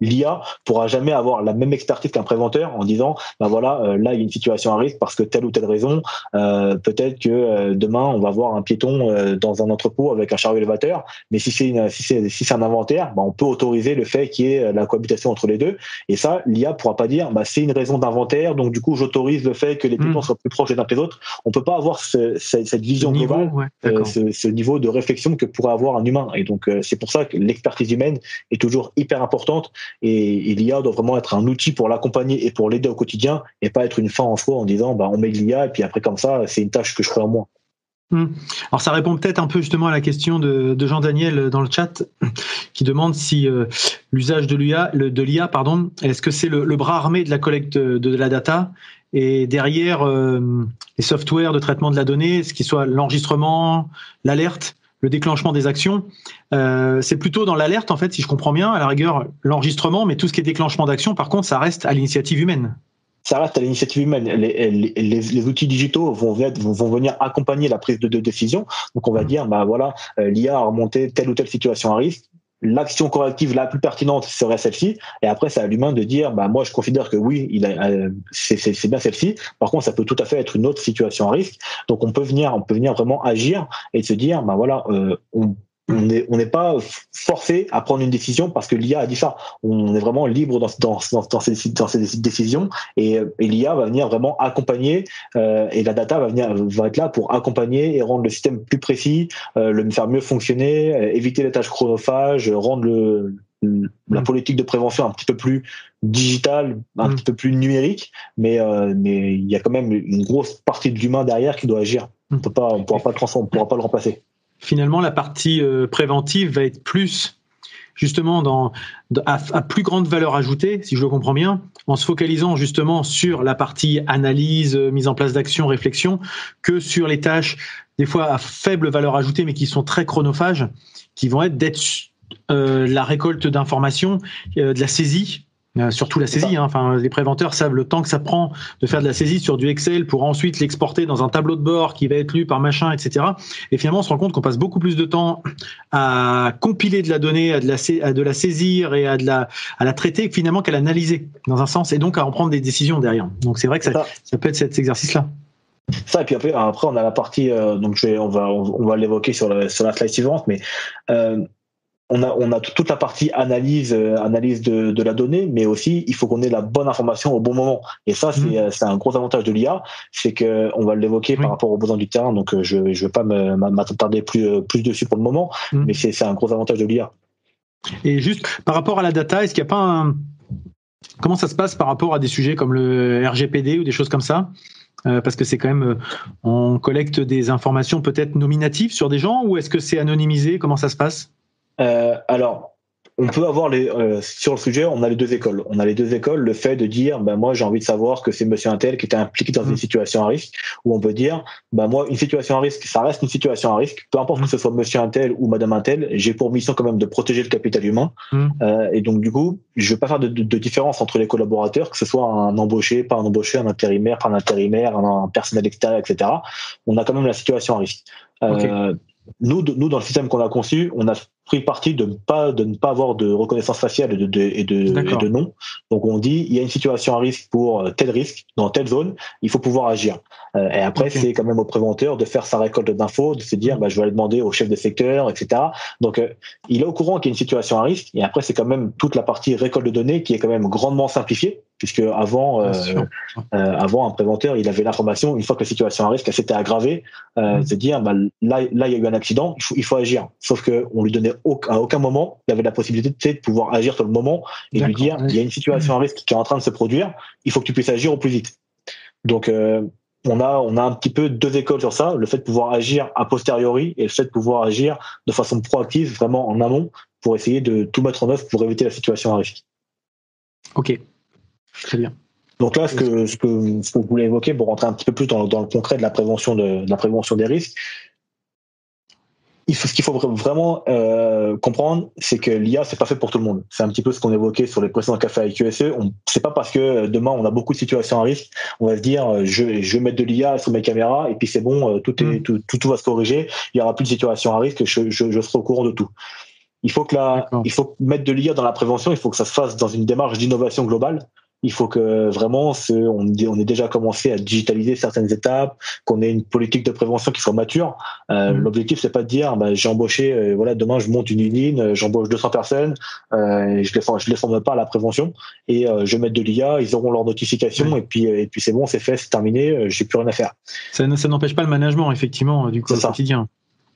L'IA pourra jamais avoir la même expertise qu'un préventeur en disant bah voilà euh, là il y a une situation à risque parce que telle ou telle raison. Euh, peut-être que demain on va voir un piéton dans un entrepôt avec un chariot élévateur. Mais si c'est si c'est si c'est un inventaire, bah, on peut autoriser le fait qu'il y ait la cohabitation entre les deux. Et ça l'IA pourra pas dire bah c'est une raison d'inventaire donc du coup j'autorise le fait que les piétons hmm. soient plus proches les uns que les autres. On peut pas avoir ce, cette vision niveau, euh, ce, niveau de réflexion que pourrait avoir un humain. Et donc, euh, c'est pour ça que l'expertise humaine est toujours hyper importante et, l'IA doit vraiment être un outil pour l'accompagner et pour l'aider au quotidien et pas être une fin en soi en disant, bah, on met l'IA et puis après, comme ça, c'est une tâche que je ferai en moi. Hmm. Alors ça répond peut-être un peu justement à la question de, Jean-Daniel dans le chat qui demande si euh, l'usage de l'IA, de l'IA, pardon, est-ce que c'est le, bras armé de la collecte de la data et derrière euh, les softwares de traitement de la donnée, ce qui soit l'enregistrement, l'alerte, le déclenchement des actions, euh, c'est plutôt dans l'alerte en fait, si je comprends bien, à la rigueur l'enregistrement, mais tout ce qui est déclenchement d'action, par contre, ça reste à l'initiative humaine ça reste à l'initiative humaine. Les, les, outils digitaux vont, vont, venir accompagner la prise de, décision. Donc on va mmh. dire, bah voilà, euh, l'IA a remonté telle ou telle situation à risque l'action corrective la plus pertinente serait celle-ci. Et après c'est à l'humain de dire bah moi je considère que oui il euh, c'est bien celle-ci. Par contre ça peut tout à fait être une autre situation à risque. Donc on peut venir on peut venir vraiment agir et se dire bah voilà euh, on on n'est on pas forcé à prendre une décision parce que l'IA a dit ça. On est vraiment libre dans, dans, dans, ces, dans ces décisions et, et l'IA va venir vraiment accompagner euh, et la data va venir va être là pour accompagner et rendre le système plus précis, euh, le faire mieux fonctionner, euh, éviter les tâches chronophages, rendre le, la mm. politique de prévention un petit peu plus digitale, un mm. petit peu plus numérique, mais euh, mais il y a quand même une grosse partie de l'humain derrière qui doit agir. On peut pas, on pourra pas le transformer, on pourra pas le remplacer finalement, la partie euh, préventive va être plus justement dans, à, plus grande valeur ajoutée, si je le comprends bien, en se focalisant justement sur la partie analyse, euh, mise en place d'action, réflexion, que sur les tâches des fois à faible valeur ajoutée, mais qui sont très chronophages, qui vont être d'être euh, la récolte d'informations, de la saisie, euh, surtout la saisie. Hein. Enfin, les préventeurs savent le temps que ça prend de faire de la saisie sur du Excel pour ensuite l'exporter dans un tableau de bord qui va être lu par machin, etc. Et finalement, on se rend compte qu'on passe beaucoup plus de temps à compiler de la donnée, à de la, à de la saisir et à de la, à la traiter finalement qu'à l'analyser dans un sens et donc à en prendre des décisions derrière. Donc c'est vrai que ça, ça. peut être cet exercice-là. Ça et puis après, après on a la partie euh, donc je vais, on va on, va l'évoquer sur, sur la slide suivante, mais euh, on a, on a toute la partie analyse, euh, analyse de, de, la donnée, mais aussi il faut qu'on ait la bonne information au bon moment. Et ça, c'est, mhm. c'est un gros avantage de l'IA, c'est que on va l'évoquer par rapport aux besoins du terrain. Donc, euh, je ne vais pas m'attarder plus, euh, plus dessus pour le moment, mhm. mais c'est, c'est un gros avantage de l'IA. Et juste par rapport à la data, est-ce qu'il n'y a pas un... Comment ça se passe par rapport à des sujets comme le RGPD ou des choses comme ça? Parce que c'est quand même, on collecte des informations peut-être nominatives sur des gens ou est-ce que c'est anonymisé? Comment ça se passe? Alors, on peut avoir les euh, sur le sujet, on a les deux écoles. On a les deux écoles. Le fait de dire, ben moi j'ai envie de savoir que c'est Monsieur Intel qui était impliqué dans une mmh. situation à risque, ou on peut dire, ben moi une situation à risque, ça reste une situation à risque. Peu importe que ce soit Monsieur Intel ou Madame Intel, j'ai pour mission quand même de protéger le capital humain. Mmh. Euh, et donc du coup, je veux pas faire de, différence entre les collaborateurs, que ce soit un embauché, pas un embauché, un intérimaire, pas un intérimaire, un, personnel extérieur, etc. On a quand même la situation à risque. Euh, nous, nous, dans le système qu'on a conçu, on a pris parti de ne pas de ne pas avoir de reconnaissance faciale et de, de, et de, nom. Donc on dit il y a une situation à risque pour euh, tel risque dans telle zone, il faut pouvoir agir. Euh, et après c'est quand même au préventeur de faire sa récolte d'infos, de se dire bah, je vais aller demander au chef de secteur, etc. Donc euh, il est au courant qu'il y a une situation à risque. Et après c'est quand même toute la partie récolte de données qui est quand même grandement simplifiée puisque avant, euh, avant un préventeur, il avait l'information une fois que la situation à risque s'était aggravée, euh, mmh. dire bah, là, là il y a eu un accident, il faut, il faut agir. Sauf que on lui donnait à aucun moment, il avait la possibilité de pouvoir agir sur le moment et lui dire il y a une situation à risque qui est en train de se produire, il faut que tu puisses agir au plus vite. Donc euh, on a on a un petit peu deux écoles sur ça, le fait de pouvoir agir a posteriori et le fait de pouvoir agir de façon proactive, vraiment en amont, pour essayer de tout mettre en œuvre pour éviter la situation à risque. Ok, très bien. Donc là, ce que, ce que, ce que vous voulez évoquer pour rentrer un petit peu plus dans, dans le concret de la prévention de, de la prévention des risques, il faut, ce qu'il faut vraiment euh, comprendre, c'est que l'IA, c'est pas fait pour tout le monde. C'est un petit peu ce qu'on évoquait sur les précédents cafés avec QSE. On, c'est pas parce que demain on a beaucoup de situations à risque, on va se dire, euh, je, je vais mettre de l'IA sur mes caméras et puis c'est bon, euh, tout est, mm. tout, tout, va se corriger. Il y aura plus de situations à risque, je, je, je serai au courant de tout. Il faut que la, il faut mettre de l'IA dans la prévention. Il faut que ça se fasse dans une démarche d'innovation globale il faut que vraiment on, on ait déjà commencé à digitaliser certaines étapes, qu'on ait une politique de prévention qui soit mature. Euh, mmh. L'objectif c'est pas de dire bah, j'ai embauché, euh, voilà demain je monte une usine, euh, j'embauche 200 personnes, euh, je les je les forme pas à la prévention et euh, je mettre de l'IA, ils auront leur notification et puis et puis c'est bon, c'est fait, c'est terminé, j'ai plus rien à faire. Ça, ça n'empêche pas le management effectivement du quotidien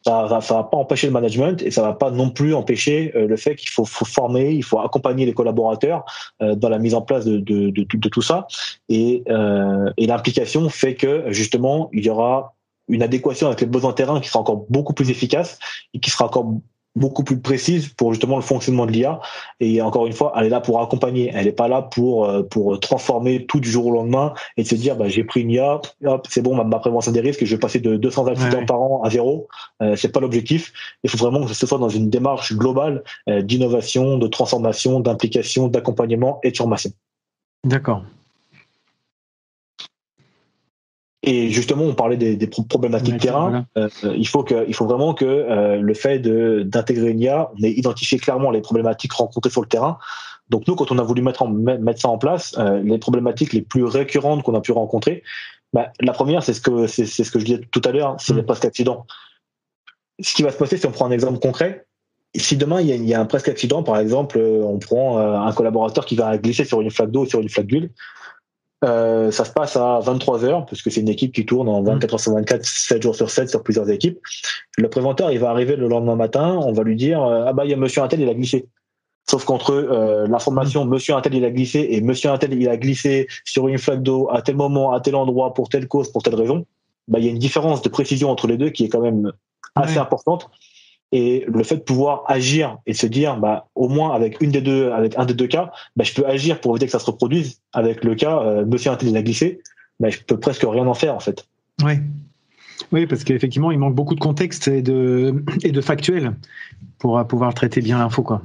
ça, ça, ça va pas empêcher le management et ça va pas non plus empêcher euh, le fait qu'il faut, faut, former, il faut accompagner les collaborateurs euh, dans la mise en place de, de, de, de tout ça. Et, euh, et l'implication fait que justement il y aura une adéquation avec les besoins terrain qui sera encore beaucoup plus efficace et qui sera encore beaucoup plus précise pour justement le fonctionnement de l'IA. Et encore une fois, elle est là pour accompagner. Elle n'est pas là pour euh, pour transformer tout du jour au lendemain et de se dire bah, j'ai pris une IA, hop, c'est bon, ma, prévention des risques, je vais passer de 200 accidents par an à zéro. Euh, c'est pas l'objectif. Il faut vraiment que ce soit dans une démarche globale euh, d'innovation, de transformation, d'implication, d'accompagnement et de formation. D'accord. Et justement, on parlait des, des problématiques terrain. Euh, il faut que, il faut vraiment que euh, le fait d'intégrer une IA, on ait identifié clairement les problématiques rencontrées sur le terrain. Donc nous, quand on a voulu mettre, en, mettre ça en place, euh, les problématiques les plus récurrentes qu'on a pu rencontrer, bah, la première, c'est ce que c'est ce que je disais tout à l'heure, c'est mmh. les presque accidents. Ce qui va se passer, si on prend un exemple concret, si demain il y a, il y a un presque accident, par exemple, on prend un collaborateur qui va glisser sur une flaque d'eau, sur une flaque d'huile, euh, ça se passe à 23 heures, parce que c'est une équipe qui tourne en 24 heures sur 24, 7 jours sur 7 sur plusieurs équipes. Le préventeur, il va arriver le lendemain matin, on va lui dire euh, ah bah il y a Monsieur Intel, il a glissé. Sauf qu'entre euh, l'information Monsieur Intel il a glissé et Monsieur Intel il a glissé sur une flaque d'eau à tel moment, à tel endroit, pour telle cause, pour telle raison, bah il y a une différence de précision entre les deux qui est quand même assez importante. Et le fait de pouvoir agir et se dire, bah, au moins avec une des deux, avec un des deux cas, bah, je peux agir pour éviter que ça se reproduise. Avec le cas, euh, Monsieur Intelligent a glissé, bah, je peux presque rien en faire en fait. Oui. Oui, parce qu'effectivement, il manque beaucoup de contexte et de, et de factuel pour pouvoir traiter bien l'info, quoi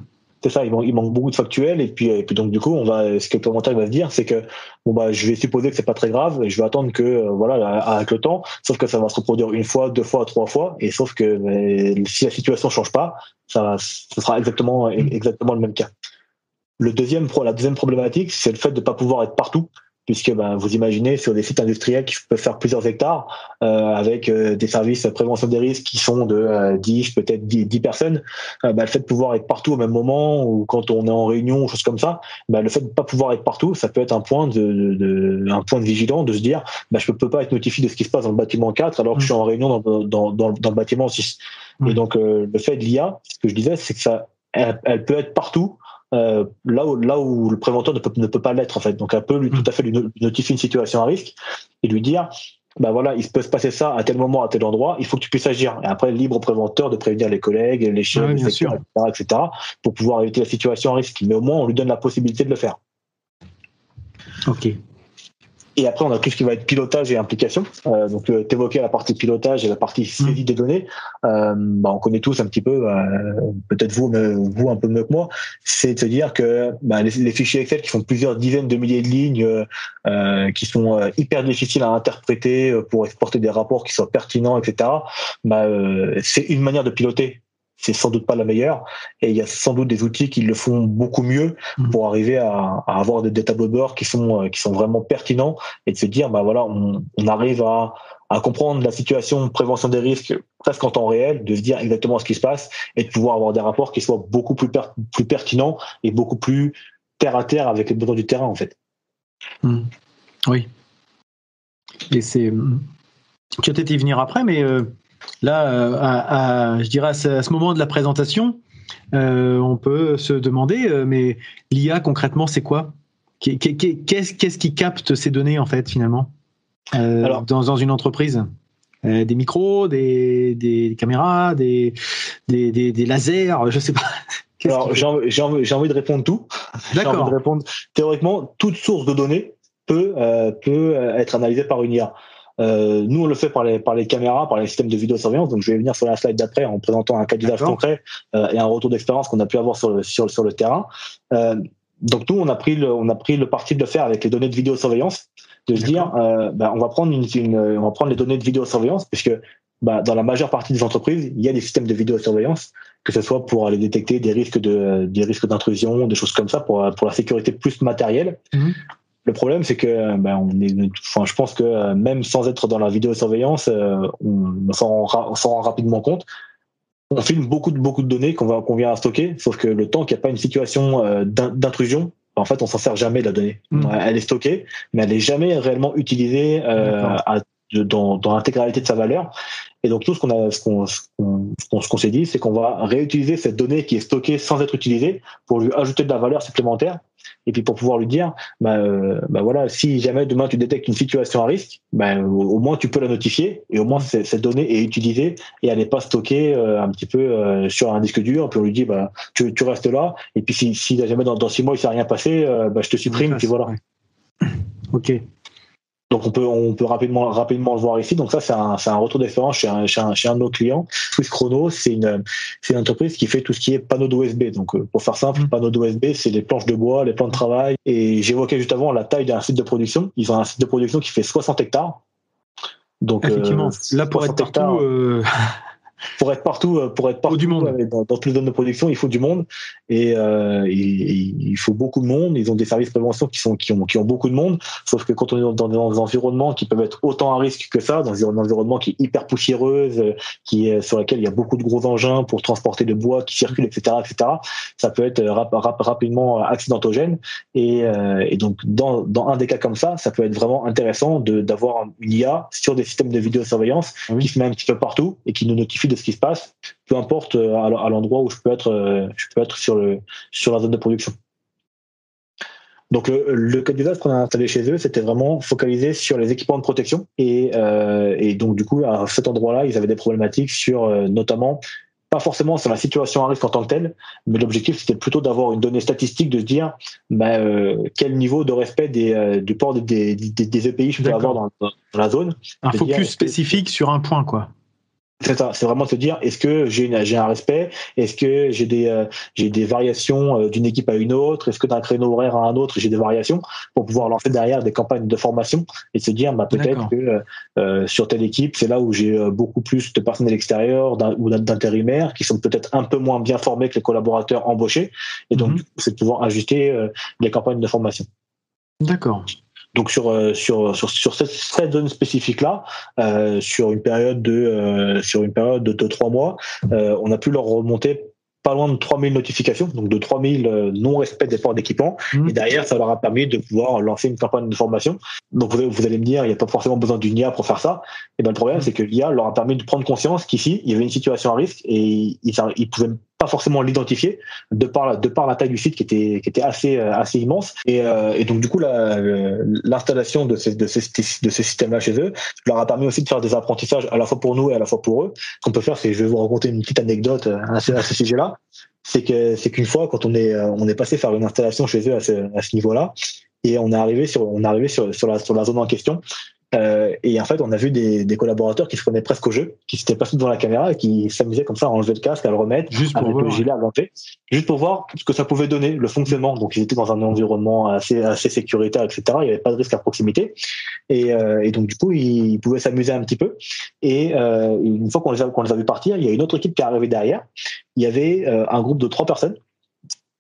c'est ça, il manque, beaucoup de factuels et puis, et puis donc du coup, on va, ce que le commentaire va se dire, c'est que bon bah, je vais supposer que c'est pas très grave et je vais attendre que euh, voilà avec le temps, sauf que ça va se reproduire une fois, deux fois, trois fois et sauf que si la situation change pas, ça, ce sera exactement exactement le même cas. Le deuxième, la deuxième problématique, c'est le fait de pas pouvoir être partout puisque ben, vous imaginez sur des sites industriels qui peuvent faire plusieurs hectares euh, avec euh, des services de prévention des risques qui sont de euh, 10 peut-être 10, personnes ben, le fait de pouvoir être partout au même moment ou quand on est en réunion ou choses comme ça ben, le fait de pas pouvoir être partout ça peut être un point de, de, un point de vigilance de se dire ben, je peux pas être notifié de ce qui se passe dans le bâtiment 4 alors que je suis en réunion dans, dans, dans, dans le bâtiment 6 et donc le fait de l'IA ce que je disais c'est que ça elle, elle peut être partout là où là où le préventeur ne peut ne peut pas l'être en fait. Donc un peu lui tout à fait lui notifier une situation à risque et lui dire bah voilà, il peut se passer ça à tel moment, à tel endroit, il faut que tu puisses agir. Et après, libre au préventeur de prévenir les collègues, les chefs, les etc., etc., pour pouvoir éviter la situation à risque. Mais au moins, on lui donne la possibilité de le faire. Ok. Et après, on a tout ce qui va être pilotage et implication. Euh, donc, euh, t'évoquais la partie pilotage et la partie saisie des données. Euh, bah, on connaît tous un petit peu, euh, peut-être vous, mais vous un peu mieux que moi, c'est de se dire que bah, les, fichiers Excel qui font plusieurs dizaines de milliers de lignes, euh, qui sont hyper difficiles à interpréter pour exporter des rapports qui soient pertinents, etc. Bah, c'est une manière de piloter c'est sans doute pas la meilleure. Et il y a sans doute des outils qui le font beaucoup mieux mmh. pour arriver à, avoir des, tableaux de bord qui sont euh, qui sont vraiment pertinents et de se dire bah voilà on, arrive à, à comprendre la situation prévention des risques presque en temps réel, de se dire exactement ce qui se passe et de pouvoir avoir des rapports qui soient beaucoup plus plus pertinents et beaucoup plus terre à terre avec les besoins du terrain en fait. Mmh. Oui. Et c'est tu as peut-être y venir après, mais euh, Là, euh, à, je dirais à ce, moment de la présentation, euh, on peut se demander, euh, mais l'IA concrètement, c'est quoi? Qu'est-ce qui capte ces données en fait finalement? Dans, une entreprise? Des micros, des, caméras, des, des, lasers, je sais pas. Alors j'ai envie, de répondre tout. D'accord. théoriquement toute source de données peut peut être analysée par une IA. Euh, nous, on le fait par les, par les caméras, par les systèmes de vidéosurveillance. Donc, je vais venir sur la slide d'après en présentant un cas d'usage concret euh, et un retour d'expérience qu'on a pu avoir sur le, sur, sur le terrain. Euh, donc, nous, on a pris le, on a pris le parti de le faire avec les données de vidéosurveillance, de se dire, euh, ben, on va prendre une, une, on va prendre les données de vidéosurveillance, puisque bah, dans la majeure partie des entreprises, il y a des systèmes de vidéosurveillance, que ce soit pour aller détecter des risques de, des risques d'intrusion, des choses comme ça, pour, pour la sécurité plus matérielle. Mhm. Le problème, c'est que ben, on est, enfin, je pense que euh, même sans être dans la vidéosurveillance, euh, on s'en rend rapidement compte. On filme beaucoup de beaucoup de données qu'on va qu'on vient à stocker, sauf que le temps qu'il n'y a pas une situation euh, d'intrusion, en fait, on s'en sert jamais de la donnée. Hmm. Elle est stockée, mais elle n'est jamais réellement utilisée à, dans, dans l'intégralité de sa valeur. Et donc tout ce qu'on a, ce qu'on, ce qu'on, s'est dit, c'est qu'on va réutiliser cette donnée qui est stockée sans être utilisée pour lui ajouter de la valeur supplémentaire et puis pour pouvoir lui dire, bah, euh, bah voilà, si jamais demain tu détectes une situation à risque, bah, au, moins tu peux la notifier et au moins cette, donnée est utilisée et elle n'est pas stockée euh, un petit peu euh, sur un disque dur. Puis on lui dit, bah tu, tu restes là et puis si, si jamais dans, dans six mois il s'est rien passé, bah, je te supprime. et puis voilà. Ok. Donc on peut on peut rapidement rapidement le voir ici. Donc ça c'est un c'est un retour d'expérience chez un, chez un chez un de nos clients. Swiss Chrono c'est une c'est une entreprise qui fait tout ce qui est panneaux d'OSB. Donc euh, pour faire simple, mmh. panneaux d'OSB c'est les planches de bois, les plans de travail. Et j'évoquais juste avant la taille d'un site de production. Ils ont un site de production qui fait 60 hectares. Donc effectivement, euh, là pour être partout. Euh, pour être partout, euh, pour être partout du monde. Dans, dans, toutes les zones de production, il faut du monde et, euh, il, faut beaucoup de monde. Ils ont des services de prévention qui sont qui ont qui ont beaucoup de monde. Sauf que quand on est dans, des environnements qui peuvent être autant à risque que ça, dans un environnement qui est hyper poussiéreuse, qui est sur lequel il y a beaucoup de gros engins pour transporter de bois qui circulent, etc., etc. Ça peut être rap, rapidement accidentogène. Et, euh, et donc dans dans un des cas comme ça, ça peut être vraiment intéressant de d'avoir une IA sur des systèmes de vidéosurveillance qui se met un petit peu partout et qui nous notifie de ce qui se passe, peu importe euh, à l'endroit où je peux être, euh, je peux être sur le sur la zone de production. Donc le, le code d'usage qu'on a installé chez eux, c'était vraiment focalisé sur les équipements de protection et, euh, et donc du coup à cet endroit-là, ils avaient des problématiques sur notamment pas forcément sur la situation à risque en tant que telle, mais l'objectif c'était plutôt d'avoir une donnée statistique de se dire bah, quel niveau de respect des, du port des, des, des EPI je peux avoir dans, dans, la zone. Un focus spécifique sur un point quoi. C'est ça, c'est vraiment se dire est-ce que j'ai un respect, est-ce que j'ai des euh, j'ai des variations euh, d'une équipe à une autre, est-ce que d'un créneau horaire à un autre j'ai des variations pour pouvoir lancer derrière des campagnes de formation et se dire bah peut-être que euh, sur telle équipe c'est là où j'ai beaucoup plus de personnel extérieur ou d'intérimaires qui sont peut-être un peu moins bien formés que les collaborateurs embauchés et donc mhm. c'est de pouvoir ajuster les campagnes de formation. D'accord. Donc sur euh, sur sur, sur cette, cette zone spécifique là, euh, sur une période de euh, sur une période de, de trois mois, euh, on a pu leur remonter pas loin de 3000 notifications, donc de 3000 euh, non-respect des ports d'équipement. Mmh. Et derrière, ça leur a permis de pouvoir lancer une campagne de formation. Donc vous, vous allez me dire, il n'y a pas forcément besoin d'une IA pour faire ça. Et ben le problème, mmh. c'est que l'IA leur a permis de prendre conscience qu'ici, il y avait une situation à risque et ils, ils pouvaient pas forcément l'identifier de par de par la taille du site qui était qui était assez assez immense. Et, et donc du coup l'installation de ces de ces de ces systèmes là chez eux leur a permis aussi de faire des apprentissages à la fois pour nous et à la fois pour eux. Qu'on peut faire c'est je vais vous raconter une petite anecdote à ce, à ce sujet là c'est que c'est qu'une fois quand on est on est passé faire une installation chez eux à ce, à ce niveau là et on est arrivé sur on est arrivé sur, sur la sur la zone en question euh, et en fait, on a vu des, des, collaborateurs qui se prenaient presque au jeu, qui s'étaient passés devant la caméra et qui s'amusaient comme ça à enlever le casque, à le remettre, juste pour avec voir. le gilet à juste pour voir ce que ça pouvait donner, le fonctionnement. Donc, ils étaient dans un environnement assez, assez sécuritaire, etc. Il n'y avait pas de risque à proximité. Et, euh, et donc, du coup, ils pouvaient s'amuser un petit peu. Et euh, une fois qu'on les, a, qu'on les a vus partir, il y a une autre équipe qui est arrivée derrière. Il y avait euh, un groupe de trois personnes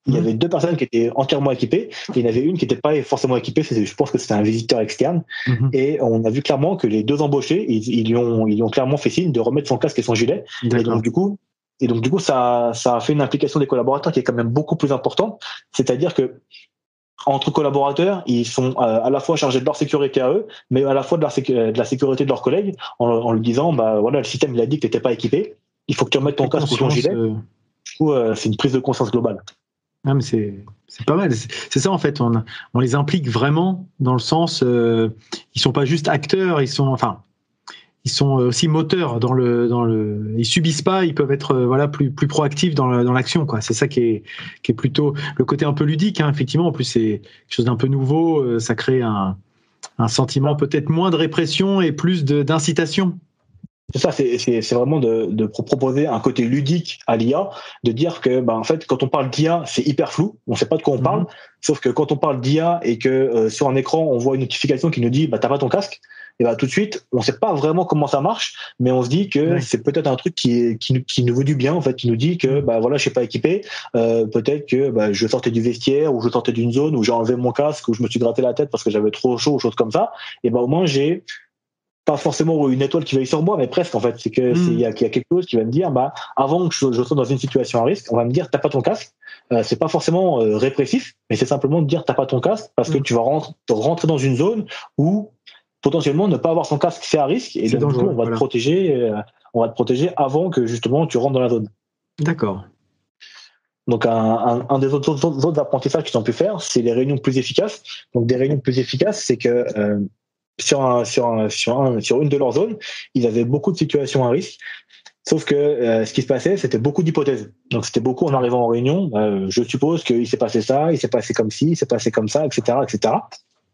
il y avait deux personnes qui étaient entièrement équipées. Et il y en avait une qui n'était pas forcément équipée. Je pense que c'était un visiteur externe. Mhm. Et on a vu clairement que les deux embauchés, ils, lui ont, ils ont clairement fait signe de remettre son casque et son gilet. Et donc du coup, et donc du coup, ça, ça a fait une implication des collaborateurs qui est quand même beaucoup plus importante. C'est-à-dire que entre collaborateurs, ils sont euh, à la fois chargés de leur sécurité à eux, mais à la fois de la, de la sécurité de leurs collègues, en, en lui disant, bah voilà, le système il a dit que t'étais pas équipé, il faut que tu remettes ton casque ou ton gilet. Euh. Du coup, euh, c'est une prise de conscience globale. C'est, pas mal. C'est ça en fait. On, les implique vraiment dans le sens. Euh, ils sont pas juste acteurs. Ils sont enfin. Ils sont aussi moteurs dans le dans le. Ils subissent pas. Ils peuvent être voilà plus plus proactifs dans dans l'action quoi. C'est ça qui est qui est plutôt le côté un peu ludique. Hein, effectivement. En plus c'est quelque chose d'un peu nouveau. Euh, ça crée un un sentiment peut-être moins de répression et plus d'incitation c'est ça, c'est vraiment de, de, proposer un côté ludique à l'IA, de dire que, bah, en fait, quand on parle d'IA, c'est hyper flou, on ne sait pas de quoi on parle. Mhm. Sauf que quand on parle d'IA et que euh, sur un écran, on voit une notification qui nous dit, bah, t'as pas ton casque, et bah, tout de suite, on ne sait pas vraiment comment ça marche, mais on se dit que c'est peut-être un truc qui, qui, qui, nous veut du bien, en fait, qui nous dit que, mhm. bah, voilà, je suis pas équipé, euh, peut-être que bah, je sortais du vestiaire ou je sortais d'une zone où j'ai enlevé mon casque ou je me suis gratté la tête parce que j'avais trop chaud ou choses comme ça. Et bah, au moins, j'ai pas forcément une étoile qui veille sur moi, mais presque en fait. C'est que hmm. il y, a, quelque chose qui va me dire, bah, avant que je, sois dans une situation à risque, on va me dire, t'as pas ton casque. Euh, c'est pas forcément euh, répressif, mais c'est simplement de dire, t'as pas ton casque parce que hmm. tu vas rentrer dans une zone où potentiellement ne pas avoir son casque c'est à risque et donc on va te protéger, euh, on va te protéger avant que justement tu rentres dans la zone. D'accord. Donc un, un, des autres, autres, apprentissages qu'ils ont pu faire, c'est les réunions plus efficaces. Donc des réunions plus efficaces, c'est que sur, sur, sur, sur une de leurs zones, ils avaient beaucoup de situations à risque. Sauf que euh, ce qui se passait, c'était beaucoup d'hypothèses. Donc c'était beaucoup en arrivant en réunion. Euh, je suppose qu'il s'est passé ça, il s'est passé comme ci, il s'est passé comme ça, etc., etc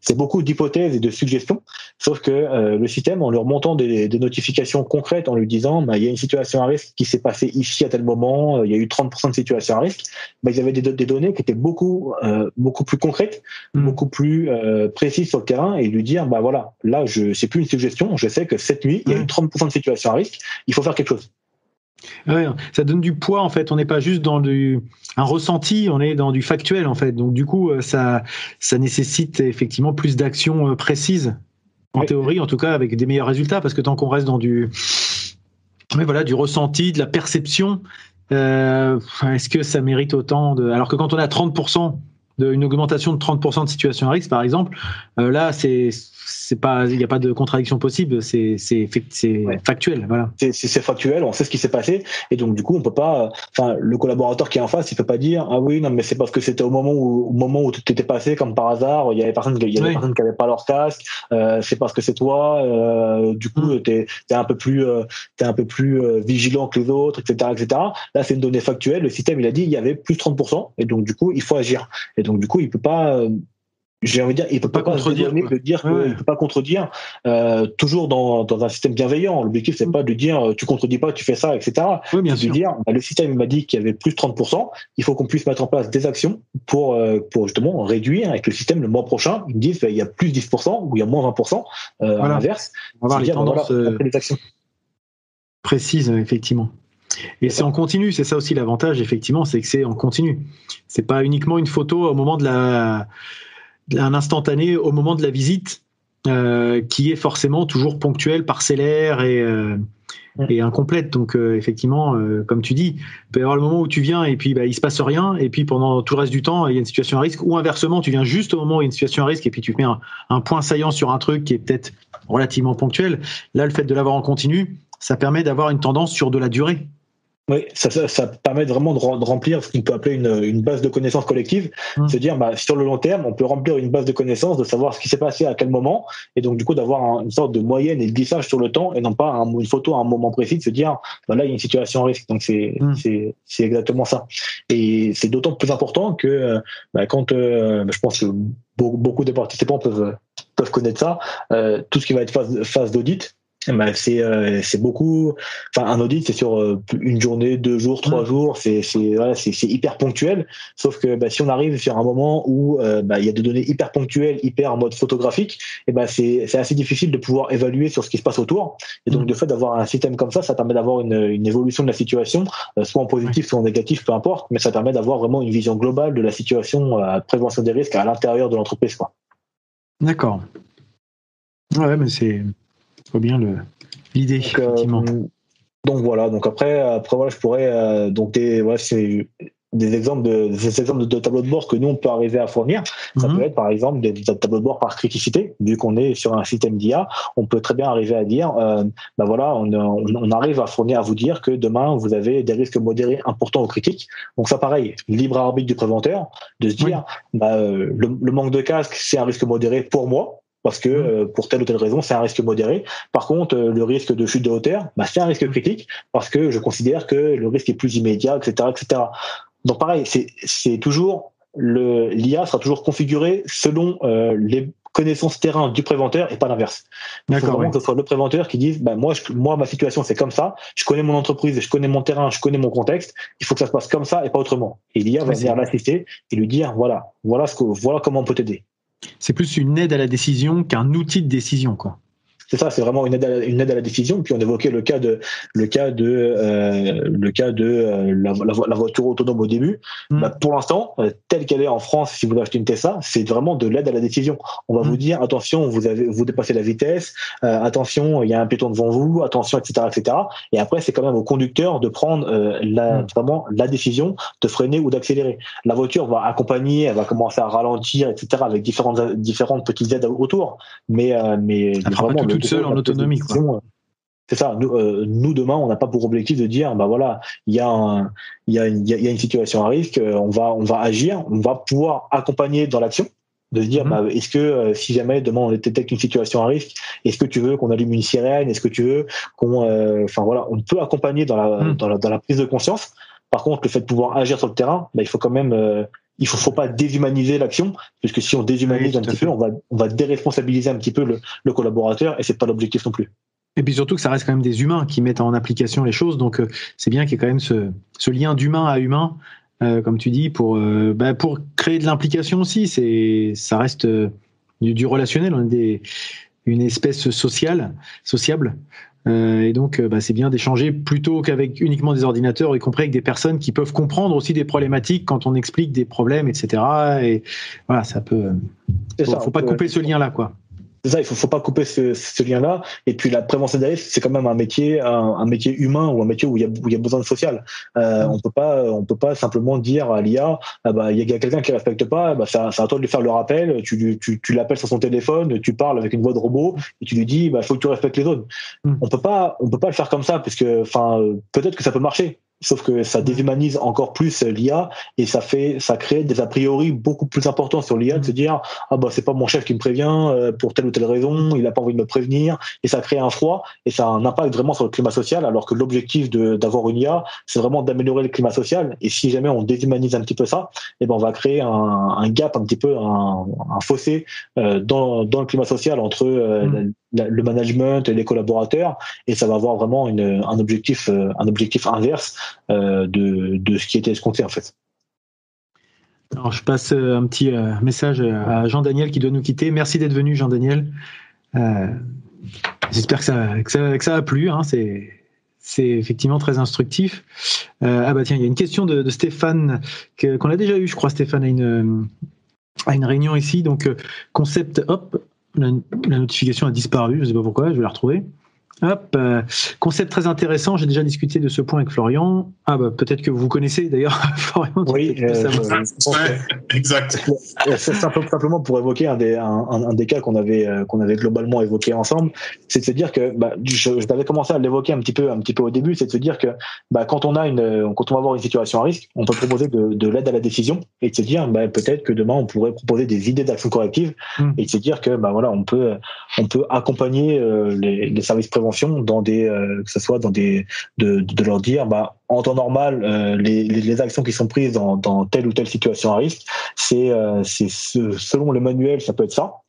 c'est beaucoup d'hypothèses et de suggestions, sauf que euh, le système, en leur montant des, des, notifications concrètes, en lui disant, bah, il y a une situation à risque qui s'est passée ici à tel moment, euh, il y a eu 30% de situations à risque, bah, ils avaient des, des données qui étaient beaucoup, euh, beaucoup plus concrètes, hmm. beaucoup plus précises sur le terrain, et lui dire, bah voilà, là, je c'est plus une suggestion, je sais que cette nuit, il y a eu 30% hmm. de situations à risque, il faut faire quelque chose. Ouais, ça donne du poids en fait. On n'est pas juste dans du, un ressenti, on est dans du factuel en fait. Donc du coup, euh, ça, ça nécessite effectivement plus d'actions euh, précises en théorie, en tout cas avec des meilleurs résultats, parce que tant qu'on reste dans du, mais voilà, du ressenti, de la perception, euh, est-ce que ça mérite autant de, alors que quand on a 30% d'une augmentation de 30% de situation à risque, par exemple, euh, là, c'est pas il n'y a pas de contradiction possible. C'est factuel voilà. C'est factuel on sait ce qui s'est passé. Et donc du coup on peut pas enfin le collaborateur qui est en face il peut pas dire ah oui non mais c'est parce que c'était au moment où au moment où tu t'étais passé comme par hasard il y avait personne il y avait personnes qui avaient pas leur casque euh, c'est parce que c'est toi euh, du coup mm. t'es es un peu plus un peu plus vigilant que les autres etc etc là c'est une donnée factuelle. Le système il a dit il y avait plus 30% et donc du coup il faut agir. Et donc du coup il peut pas j'ai envie de dire, il peut pas, contredire, de dire qu'il peut pas contredire, euh, toujours dans, dans un système bienveillant. L'objectif c'est mm. pas de dire euh, tu contredis pas, tu fais ça, etc. Oui, bien sûr. De dire bah, le système m'a dit qu'il y avait plus de 30%, il faut qu'on puisse mettre en place des actions pour euh, pour justement réduire et que le système le mois prochain il me dise bah, il y a plus 10% ou il y a moins 20%. Euh, À l'inverse, on va avoir les dire, tendances bah, voilà, des actions précises effectivement. Et c'est en continu, c'est ça aussi l'avantage, effectivement, c'est que c'est en continu. C'est pas uniquement une photo au moment de la, un instantané au moment de la visite euh, qui est forcément toujours ponctuel, parcellaire et, euh, incomplète. Donc euh, effectivement, comme tu dis, il peut y avoir le moment où tu viens et puis bah, il se passe rien et puis pendant tout le reste du temps il y a une situation à risque ou inversement tu viens juste au moment où il y a une situation à risque et puis tu mets un point saillant sur un truc qui est peut-être relativement ponctuel. Là, le fait de l'avoir en continu, ça permet d'avoir une tendance sur de la durée. Oui, ça, ça, permet vraiment de, remplir ce qu'on peut appeler une, une, base de connaissances collective. Mmh. Se dire, bah, sur le long terme, on peut remplir une base de connaissances, de savoir ce qui s'est passé à quel moment, et donc du coup d'avoir une sorte de moyenne et de glissage sur le temps, et non pas une photo à un moment précis, de se dire, bah, là il y a une situation en risque. Donc c'est mmh. c'est c'est exactement ça. Et c'est d'autant plus important que bah, quand euh, je pense que beaucoup de participants peuvent peuvent connaître ça, euh, tout ce qui va être phase, phase d'audit, bah, c'est euh, c'est beaucoup. Enfin un audit c'est sur euh, une journée deux jours trois jours. C'est c'est voilà, c'est hyper ponctuel. Sauf que bah, si on arrive sur un moment où euh, bah, il y a des données hyper ponctuelles hyper en mode photographique et ben c'est c'est assez difficile de pouvoir évaluer sur ce qui se passe autour. Et donc mm. le fait d'avoir un système comme ça ça permet d'avoir une, une évolution de la situation soit en positif soit en négatif peu importe. Mais ça permet d'avoir vraiment une vision globale de la situation euh, prévention des risques à l'intérieur de l'entreprise quoi. D'accord. Ouais mais c'est bien l'idée, euh, effectivement. donc voilà, donc après, après voilà, je pourrais euh, donc des voilà, c'est des exemples de des exemples de, tableaux de bord que nous on peut arriver à fournir. Ça mhm. peut être par exemple des, tableaux de bord par criticité. Vu qu'on est sur un système d'IA, on peut très bien arriver à dire, euh, ben voilà, on, on, arrive à fournir à vous dire que demain vous avez des risques modérés importants aux critiques. Donc ça pareil, libre arbitre du préventeur de se dire, bah, le, le manque de casque c'est un risque modéré pour moi parce que mmh. euh, pour telle ou telle raison, c'est un risque modéré. Par contre, euh, le risque de chute de hauteur, bah, c'est un risque critique parce que je considère que le risque est plus immédiat, etc., etc. Donc pareil, c'est toujours le l'IA sera toujours configuré selon euh, les connaissances terrain du préventeur et pas l'inverse. Il faut vraiment que ce soit le préventeur qui dise bah, moi, je, moi, ma situation, c'est comme ça. Je connais mon entreprise, je connais mon terrain, je connais mon contexte. Il faut que ça se passe comme ça et pas autrement. Et l'IA va venir l'assister et lui dire voilà, voilà ce que, voilà comment on peut t'aider. C'est plus une aide à la décision qu'un outil de décision, quoi. C'est ça, c'est vraiment une aide, à la, une aide à la décision. Puis on évoquait le cas de le cas de euh, le cas de euh, la, la, voiture autonome au début. Mm. Bah, pour l'instant, euh, telle qu'elle est en France, si vous achetez une Tesla, c'est vraiment de l'aide à la décision. On va mm. vous dire attention, vous avez vous dépassez la vitesse, euh, attention, il y a un piéton devant vous, attention, etc., etc. Et après, c'est quand même au conducteur de prendre la mm. vraiment la décision de freiner ou d'accélérer. La voiture va accompagner, elle va commencer à ralentir, etc. avec différentes différentes petites aides autour. Mais mais vraiment seul en autonomie. Euh, c'est ça. Euh, nous, demain, on n'a pas pour objectif de dire, bah voilà, il y a y a, y a une situation à risque, euh, on va, on va agir, on va pouvoir accompagner dans l'action de se dire, mhm. bah, est-ce que si jamais demain on détecte une situation à risque, est-ce que tu veux qu'on allume une sirène, est-ce que tu veux qu'on, enfin voilà, on peut accompagner dans la, mhm. dans la, dans la prise de conscience. Par contre, le fait de pouvoir agir sur le terrain, bah, il faut quand même il faut, faut pas déshumaniser l'action, puisque si on déshumanise un petit peu, on va, on va déresponsabiliser un petit peu le, le collaborateur, et c'est pas l'objectif non plus. Et puis surtout que ça reste quand même des humains qui mettent en application les choses, donc euh, c'est bien qu'il y ait quand même ce, ce lien d'humain à humain, euh, comme tu dis, pour, euh, bah, pour créer de l'implication aussi. C'est, ça reste du, du, relationnel, on est des, une espèce sociale, sociable. Euh, et donc, euh, bah, c'est bien d'échanger plutôt qu'avec uniquement des ordinateurs, y compris avec des personnes qui peuvent comprendre aussi des problématiques quand on explique des problèmes, etc. Et voilà, ça peut. Faut, faut pas couper ce lien-là, quoi c'est ça, il faut, faut pas couper ce, ce lien-là. Et puis la prévention des risques, c'est quand même un métier, un, métier humain ou un métier où il y a, où il y a besoin de social. Euh, on peut pas, on peut pas simplement dire à l'IA, ah bah il y a quelqu'un qui respecte pas, bah c'est à, toi de lui faire le rappel. Tu, tu, tu l'appelles sur son téléphone, tu parles avec une voix de robot et tu lui dis, bah faut que tu respectes les autres. Mm. On peut pas, on peut pas le faire comme ça parce que, enfin, peut-être que ça peut marcher, sauf que ça déshumanise encore plus l'IA et ça fait ça crée des a priori beaucoup plus importants sur l'IA de se dire ah bah c'est pas mon chef qui me prévient euh, pour telle ou telle raison il a pas envie de me prévenir et ça crée un froid et ça a un impact vraiment sur le climat social alors que l'objectif d'avoir une IA c'est vraiment d'améliorer le climat social et si jamais on déshumanise un petit peu ça et eh ben on va créer un, un gap un petit peu un, un fossé euh, dans, dans le climat social entre euh, le management et les collaborateurs et ça va avoir vraiment une, un objectif euh, un objectif inverse euh, de, de ce qui était escompté en fait. Alors je passe euh, un petit message à Jean-Daniel qui doit nous quitter. Merci d'être venu Jean-Daniel. J'espère que ça, que ça, a plu. Hein. C'est effectivement très instructif. ah bah tiens, il y a une question de, de Stéphane qu'on a déjà eu, je crois, Stéphane, à une, à une réunion ici. Donc, concept, hop, la, notification a disparu, je ne sais pas pourquoi, je vais la retrouver. Hop, euh, concept très intéressant. J'ai déjà discuté de ce point avec Florian. Ah bah peut-être que vous connaissez d'ailleurs Florian. Oui, euh, exact. C'est simplement pour évoquer un des, un, des cas qu'on avait euh, qu'on avait globalement évoqué ensemble, c'est de se dire que bah, je, je avais commencé à l'évoquer un petit peu un petit peu au début, c'est de se dire que bah, quand on a une quand on va avoir une situation à risque, on peut proposer de, de l'aide à la décision et de se dire bah, peut-être que demain on pourrait proposer des idées d'action corrective hmm. et de se dire que bah voilà on peut on peut accompagner les, les services préventifs dans des euh, que ce soit dans des de, de leur dire bah en temps normal euh, les, les, actions qui sont prises dans, dans telle ou telle situation à risque c'est euh, c'est selon le manuel ça peut être ça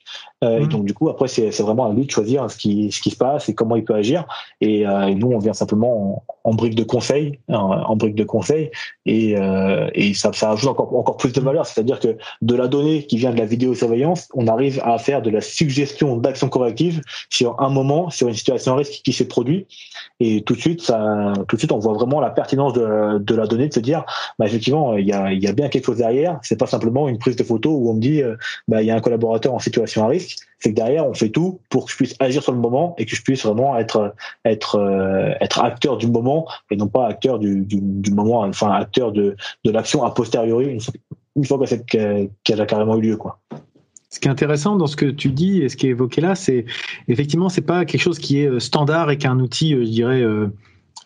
euh, et mmh. donc du coup après c'est vraiment à lui de choisir ce qui ce qui se passe et comment il peut agir. Et, euh, et nous on vient simplement en, en brique de conseil en, en, brique de conseil. Et, euh, et ça, ça ajoute encore encore plus de valeur. C'est-à-dire que de la donnée qui vient de la vidéosurveillance on arrive à faire de la suggestion d'action corrective sur un moment sur une situation à risque qui s'est produit et tout de suite ça tout de suite on voit vraiment la pertinence de, de la donnée de se dire bah effectivement il y a il y a bien quelque chose derrière. C'est pas simplement une prise de photo où on me dit bah il y a un collaborateur en situation risque c'est que derrière, on fait tout pour que je puisse agir sur le moment et que je puisse vraiment être être euh, être acteur du moment et non pas acteur du, du, moment, enfin acteur de, de l'action a posteriori une fois, qu'elle a carrément eu lieu, quoi. Ce qui est intéressant dans ce que tu dis et ce qui est évoqué là, c'est effectivement c'est pas quelque chose qui est euh, standard et qu'un outil, euh, je dirais.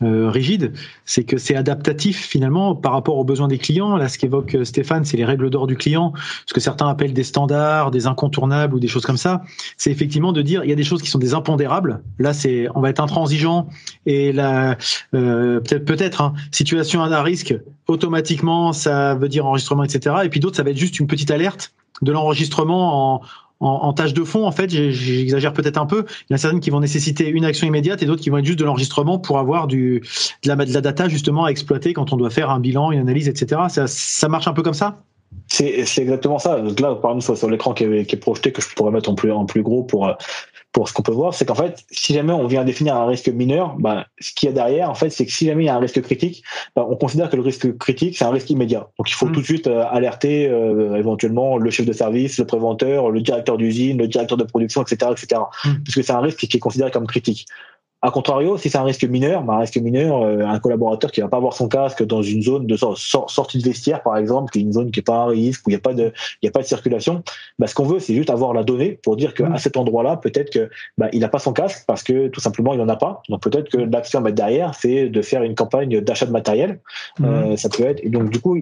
Rigide, c'est que c'est adaptatif finalement par rapport aux besoins des clients. Là, ce qu'évoque euh, Stéphane, c'est les règles d'or du client, ce que certains appellent des standards, des incontournables ou des choses comme ça. C'est effectivement de dire il y a des choses qui sont des impondérables. Là, c'est on va être intransigeant et la euh, peut-être peut-être hein, situation à risque automatiquement ça veut dire enregistrement etc. Et puis d'autres ça va être juste une petite alerte de l'enregistrement en, en, tâche de fond, en fait, j'exagère peut-être un peu. Il y en a certaines qui vont nécessiter une action immédiate et d'autres qui vont être juste de l'enregistrement pour avoir du, de, la, de la data justement à exploiter quand on doit faire un bilan, une analyse, etc. Ça, ça marche un peu comme ça? C'est exactement ça. Là, par exemple, sur l'écran qui, qui, est projeté, que je pourrais mettre en plus, en plus gros pour, pour ce qu'on peut voir, c'est qu'en fait, si jamais on vient définir un risque mineur, bah, ce qu'il y a derrière, en fait, c'est que si jamais il y a un risque critique, bah, on considère que le risque critique, c'est un risque immédiat. Donc, il faut mmh. tout de suite euh, alerter euh, éventuellement le chef de service, le préventeur, le directeur d'usine, le directeur de production, etc., etc. Mmh. Puisque c'est un risque qui est considéré comme critique. A contrario, si c'est un risque mineur, bah, un risque mineur, euh, un collaborateur qui va pas avoir son casque dans une zone de sortie de vestiaire, par exemple, qui est une zone qui est pas à risque, où il n'y a pas de, il y a pas de circulation, bah, ce qu'on veut, c'est juste avoir la donnée pour dire qu'à mmh. cet endroit-là, peut-être que bah, il n'a pas son casque parce que tout simplement il en a pas. Donc peut-être que l'action à mettre derrière, c'est de faire une campagne d'achat de matériel. Mmh. Euh, ça peut être. Et donc du coup,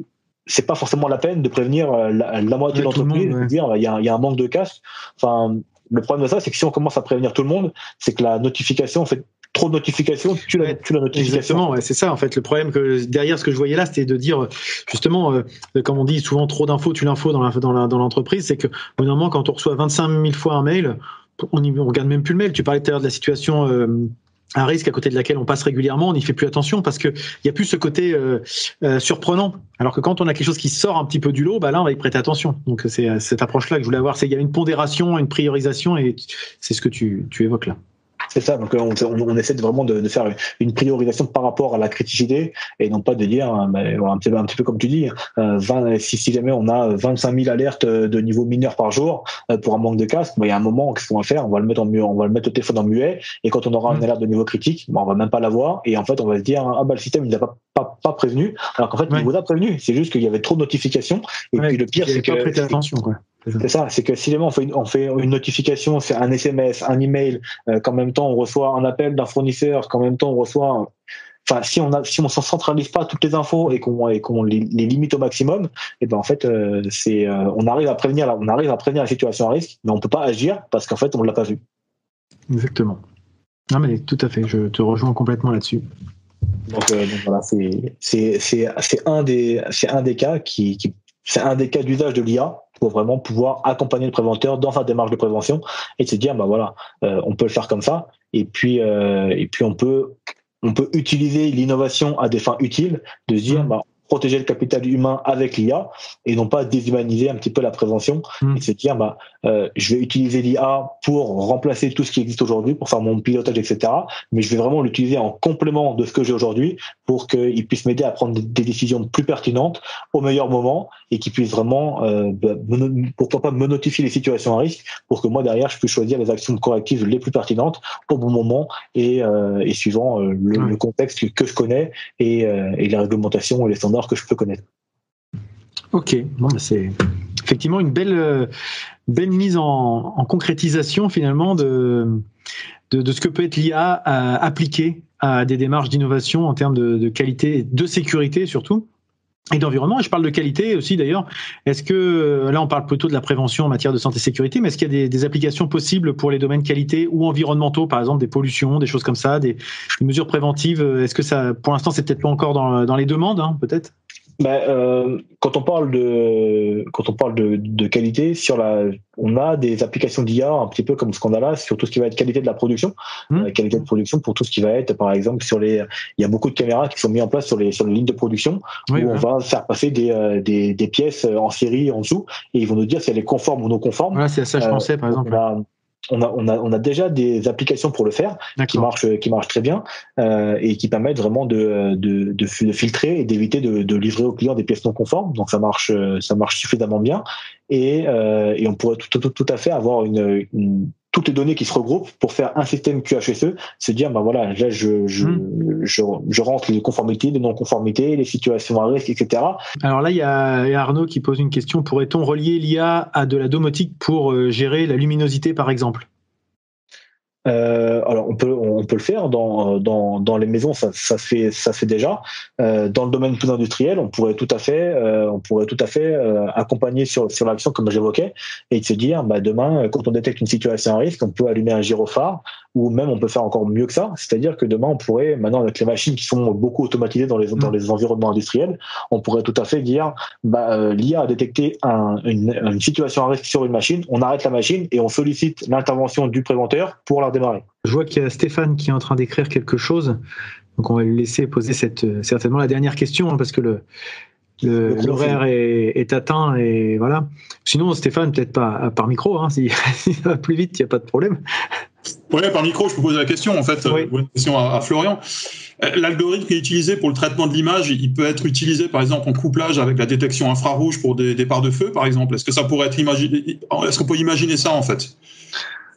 c'est pas forcément la peine de prévenir euh, la, moitié de l'entreprise, de dire il y a, y a un manque de casque. Enfin, le problème de ça, c'est que si on commence à prévenir tout le monde, c'est que la notification, en fait, trop de notifications, tu la, tu la notification. Exactement, ouais, c'est ça en fait. Le problème que derrière ce que je voyais là, c'était de dire justement, euh, comme on dit souvent, trop d'infos, tu l'info dans l'entreprise, dans, dans l'entreprise, c'est que au moment quand on reçoit 25 000 fois un mail, on, on regarde même plus le mail. Tu parlais tout à l'heure de la situation. Euh, un risque à côté de laquelle on passe régulièrement, on n'y fait plus attention parce que il y a plus ce côté euh, euh, surprenant. Alors que quand on a quelque chose qui sort un petit peu du lot, bah là on va y prêter attention. Donc c'est cette approche-là que je voulais avoir. C'est il y a une pondération, une priorisation et c'est ce que tu évoques là. C'est ça. Donc on, on, essaie de vraiment de, de, faire une priorisation par rapport à la criticité et non pas de dire, hein, un, petit peu, un petit peu comme tu dis, euh, 20, si, si, jamais on a 25 000 alertes de niveau mineur par jour euh, pour un manque de casque, bah, il y a un moment qu'est-ce qu'on va faire? On va le mettre en muet, on va le mettre au téléphone en muet et quand on aura une mmh. alerte de niveau critique, bah, on va même pas l'avoir et en fait on va se dire ah bah le système il n'a pas, pas, pas, prévenu alors qu'en fait il vous a prévenu. C'est juste qu'il y avait trop de notifications et puis le pire c'est que attention quoi. C'est ça, c'est que si jamais on fait une, on fait une notification, c'est un SMS, un email, euh, qu'en même temps on reçoit un appel d'un fournisseur, qu'en même temps on reçoit, enfin si on a, si on s'en centralise pas toutes les infos et qu'on et qu'on les, limite au maximum, et eh ben en fait euh, c'est, euh, on arrive à prévenir, on arrive à prévenir la situation à risque, mais on peut pas agir parce qu'en fait on l'a pas vu. Exactement. Non mais tout à fait, je te rejoins complètement là-dessus. Donc, donc, voilà, c'est c'est c'est un des c'est un des cas qui, qui c'est un des cas d'usage de l'IA pour vraiment pouvoir accompagner le préventeur dans sa démarche de prévention et se dire bah voilà euh, on peut le faire comme ça et puis euh, et puis on peut on peut utiliser l'innovation à des fins utiles de se dire mmh. bah protéger le capital humain avec l'IA et non pas déshumaniser un petit peu la prévention mmh. et se dire bah euh, je vais utiliser l'IA pour remplacer tout ce qui existe aujourd'hui pour faire mon pilotage etc mais je vais vraiment l'utiliser en complément de ce que j'ai aujourd'hui pour qu'il puisse m'aider à prendre des décisions plus pertinentes au meilleur moment et qu'il puisse vraiment euh, bah, pourquoi pas me notifier les situations à risque pour que moi derrière je puisse choisir les actions correctives les plus pertinentes au bon moment et, euh, et suivant euh, le, contexte que je connais et, et les réglementations et les standards que je peux connaître. Ok, bah, c'est effectivement une belle, euh, belle mise en, concrétisation finalement de, de, ce que peut être l'IA appliqué à des démarches d'innovation en termes de, qualité, de sécurité surtout et d'environnement. Et je parle de qualité aussi d'ailleurs. Est-ce que là on parle plutôt de la prévention en matière de santé et sécurité, mais est-ce qu'il y a des, applications possibles pour les domaines qualité ou environnementaux, par exemple des pollutions, des choses comme ça, des, mesures préventives Est-ce que ça, pour l'instant, c'est peut-être pas encore dans, dans les demandes, hein, peut-être? Bah, euh, quand on parle de quand on parle de, de, qualité sur la on a des applications d'IA un petit peu comme ce qu'on a là sur tout ce qui va être qualité de la production. Mmh. euh, qualité de production pour tout ce qui va être par exemple sur les il y a beaucoup de caméras qui sont mises en place sur les sur les lignes de production où on va faire passer des, euh, des, des pièces en série en dessous et ils vont nous dire si elle est conforme ou non conforme. Voilà c'est ça je pensais par exemple on a, on, a, on a déjà des applications pour le faire qui marchent, qui marchent très bien euh, et qui permettent vraiment de, de, de, filtrer et d'éviter de, de, livrer aux clients des pièces non conformes. Donc ça marche, ça marche suffisamment bien et, euh, et on pourrait tout, tout, tout, à fait avoir une, une toutes les données qui se regroupent pour faire un système QHSE, se dire, ben voilà, là, je, je, hmm. je, je, rentre les conformités, les non-conformités, les situations à risque, etc. Alors là, il y a Arnaud qui pose une question. Pourrait-on relier l'IA à de la domotique pour euh, gérer la luminosité, par exemple? Euh, alors on peut on peut le faire dans dans, dans les maisons ça, ça se fait ça fait déjà. Euh, dans le domaine plus industriel on pourrait tout à fait euh, on pourrait tout à fait euh, accompagner sur sur l'action comme j'évoquais et de se dire bah demain quand on détecte une situation à risque on peut allumer un gyrophare ou même on peut faire encore mieux que ça c'est-à-dire que demain on pourrait maintenant avec les machines qui sont beaucoup automatisées dans les dans les environnements industriels on pourrait tout à fait dire bah euh, l'IA a détecté un, une, une situation à risque sur une machine on arrête la machine et on sollicite l'intervention du préventeur pour la je vois qu'il y a Stéphane qui est en train d'écrire quelque chose. Donc on va le laisser poser cette, certainement la dernière question hein, parce que le, l'horaire est, atteint et voilà. Sinon, Stéphane, peut-être pas par micro, hein, si, ça va plus vite, il n'y a pas de problème. Oui, par micro, je peux poser la question en fait, une question à, Florian. Euh, l'algorithme qui est utilisé pour le traitement de l'image, il peut être utilisé par exemple en couplage avec la détection infrarouge pour des départs de feu, par exemple. Est-ce que ça pourrait être imaginé Est-ce qu'on peut imaginer ça en fait?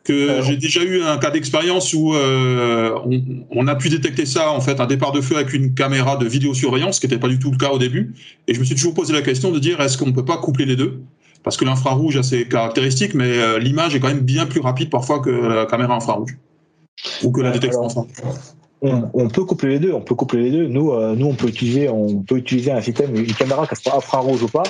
Que j'ai déjà eu un cas d'expérience où euh, on, a pu détecter ça, en fait, un départ de feu avec une caméra de vidéosurveillance, ce qui n'était pas du tout le cas au début. Et je me suis toujours posé la question de dire est-ce qu'on ne peut pas coupler les deux? Parce que l'infrarouge a ses caractéristiques, mais euh, l'image est quand même bien plus rapide parfois que la caméra infrarouge ou que la détection infrarouge on, peut coupler les deux. On peut coupler les deux. Nous, euh, nous, on peut utiliser, on peut utiliser un système, une caméra, qu'elle soit infrarouge ou pas.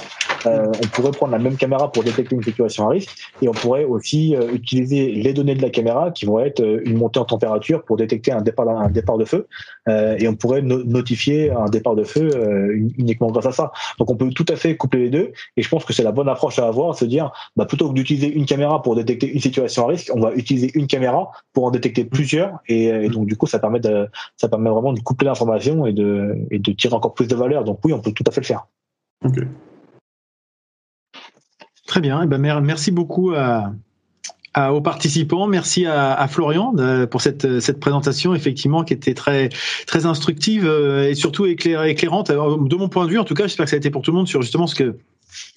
Euh, on pourrait prendre la même caméra pour détecter une situation à risque, et on pourrait aussi euh, utiliser les données de la caméra qui vont être une montée en température pour détecter un départ, un départ de feu, et on pourrait notifier un départ de feu uniquement grâce à ça. Donc, on peut tout à fait coupler les deux, et je pense que c'est la bonne approche à avoir, se dire, bah, plutôt que d'utiliser une caméra pour détecter une situation à risque, on va utiliser une caméra pour en détecter plusieurs, et, et donc du coup, ça permet de ça permet vraiment de coupler l'information et de, et de tirer encore plus de valeur. Donc oui, on peut tout à fait le faire. Très bien. Eh ben, merci beaucoup à, aux participants. Merci à, Florian euh, pour cette, cette présentation, effectivement, qui était très, très instructive euh, et surtout éclairante. De mon point de vue, en tout cas, j'espère que ça a été pour tout le monde sur justement ce que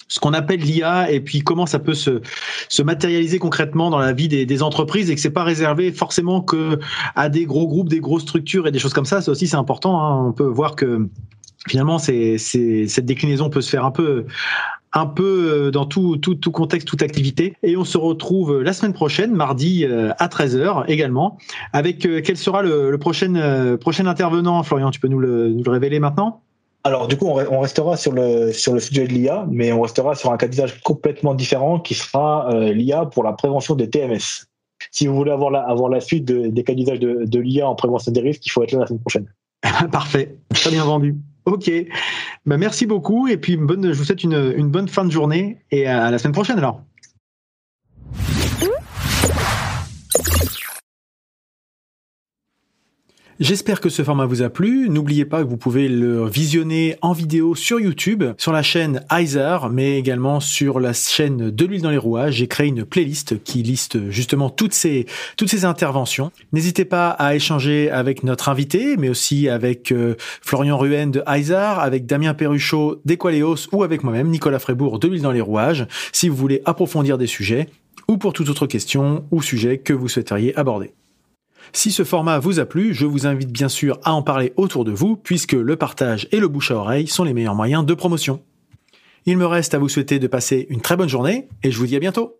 ce qu'on appelle l'IA et puis comment ça peut se, se matérialiser concrètement dans la vie des, des entreprises et que c'est pas réservé forcément que à des gros groupes, des grosses structures et des choses comme ça. Ça aussi c'est important. Hein. On peut voir que finalement c'est, c'est, cette déclinaison peut se faire un peu un peu euh, dans tout, tout, tout, contexte, toute activité. Et on se retrouve la semaine prochaine, mardi euh, à 13h également, avec euh, quel sera le, le prochain, prochain intervenant, Florian, tu peux nous le, nous le révéler maintenant? Alors du coup, on restera sur le sur le sujet de l'IA, mais on restera sur un cas d'usage complètement différent qui sera euh, l'IA pour la prévention des TMS. Si vous voulez avoir la, avoir la suite des cas d'usage de, de l'IA en prévention des risques, il faut être là la semaine prochaine. Parfait, très bien vendu. Ok, ben, merci beaucoup et puis bonne, je vous souhaite une bonne fin de journée et à la semaine prochaine alors. J'espère que ce format vous a plu. N'oubliez pas que vous pouvez le visionner en vidéo sur YouTube, sur la chaîne Heiser, mais également sur la chaîne de l'huile dans les rouages. J'ai créé une playlist qui liste justement toutes ces, toutes ces interventions. N'hésitez pas à échanger avec notre invité, mais aussi avec euh, Florian Ruen de Heiser, avec Damien Perruchot d'Equaleos ou avec moi-même, Nicolas Frébourg de l'huile dans les rouages, si vous voulez approfondir des sujets ou pour toute autre question ou sujet que vous souhaiteriez aborder. Si ce format vous a plu, je vous invite bien sûr à en parler autour de vous, puisque le partage et le bouche à oreille sont les meilleurs moyens de promotion. Il me reste à vous souhaiter de passer une très bonne journée, et je vous dis à bientôt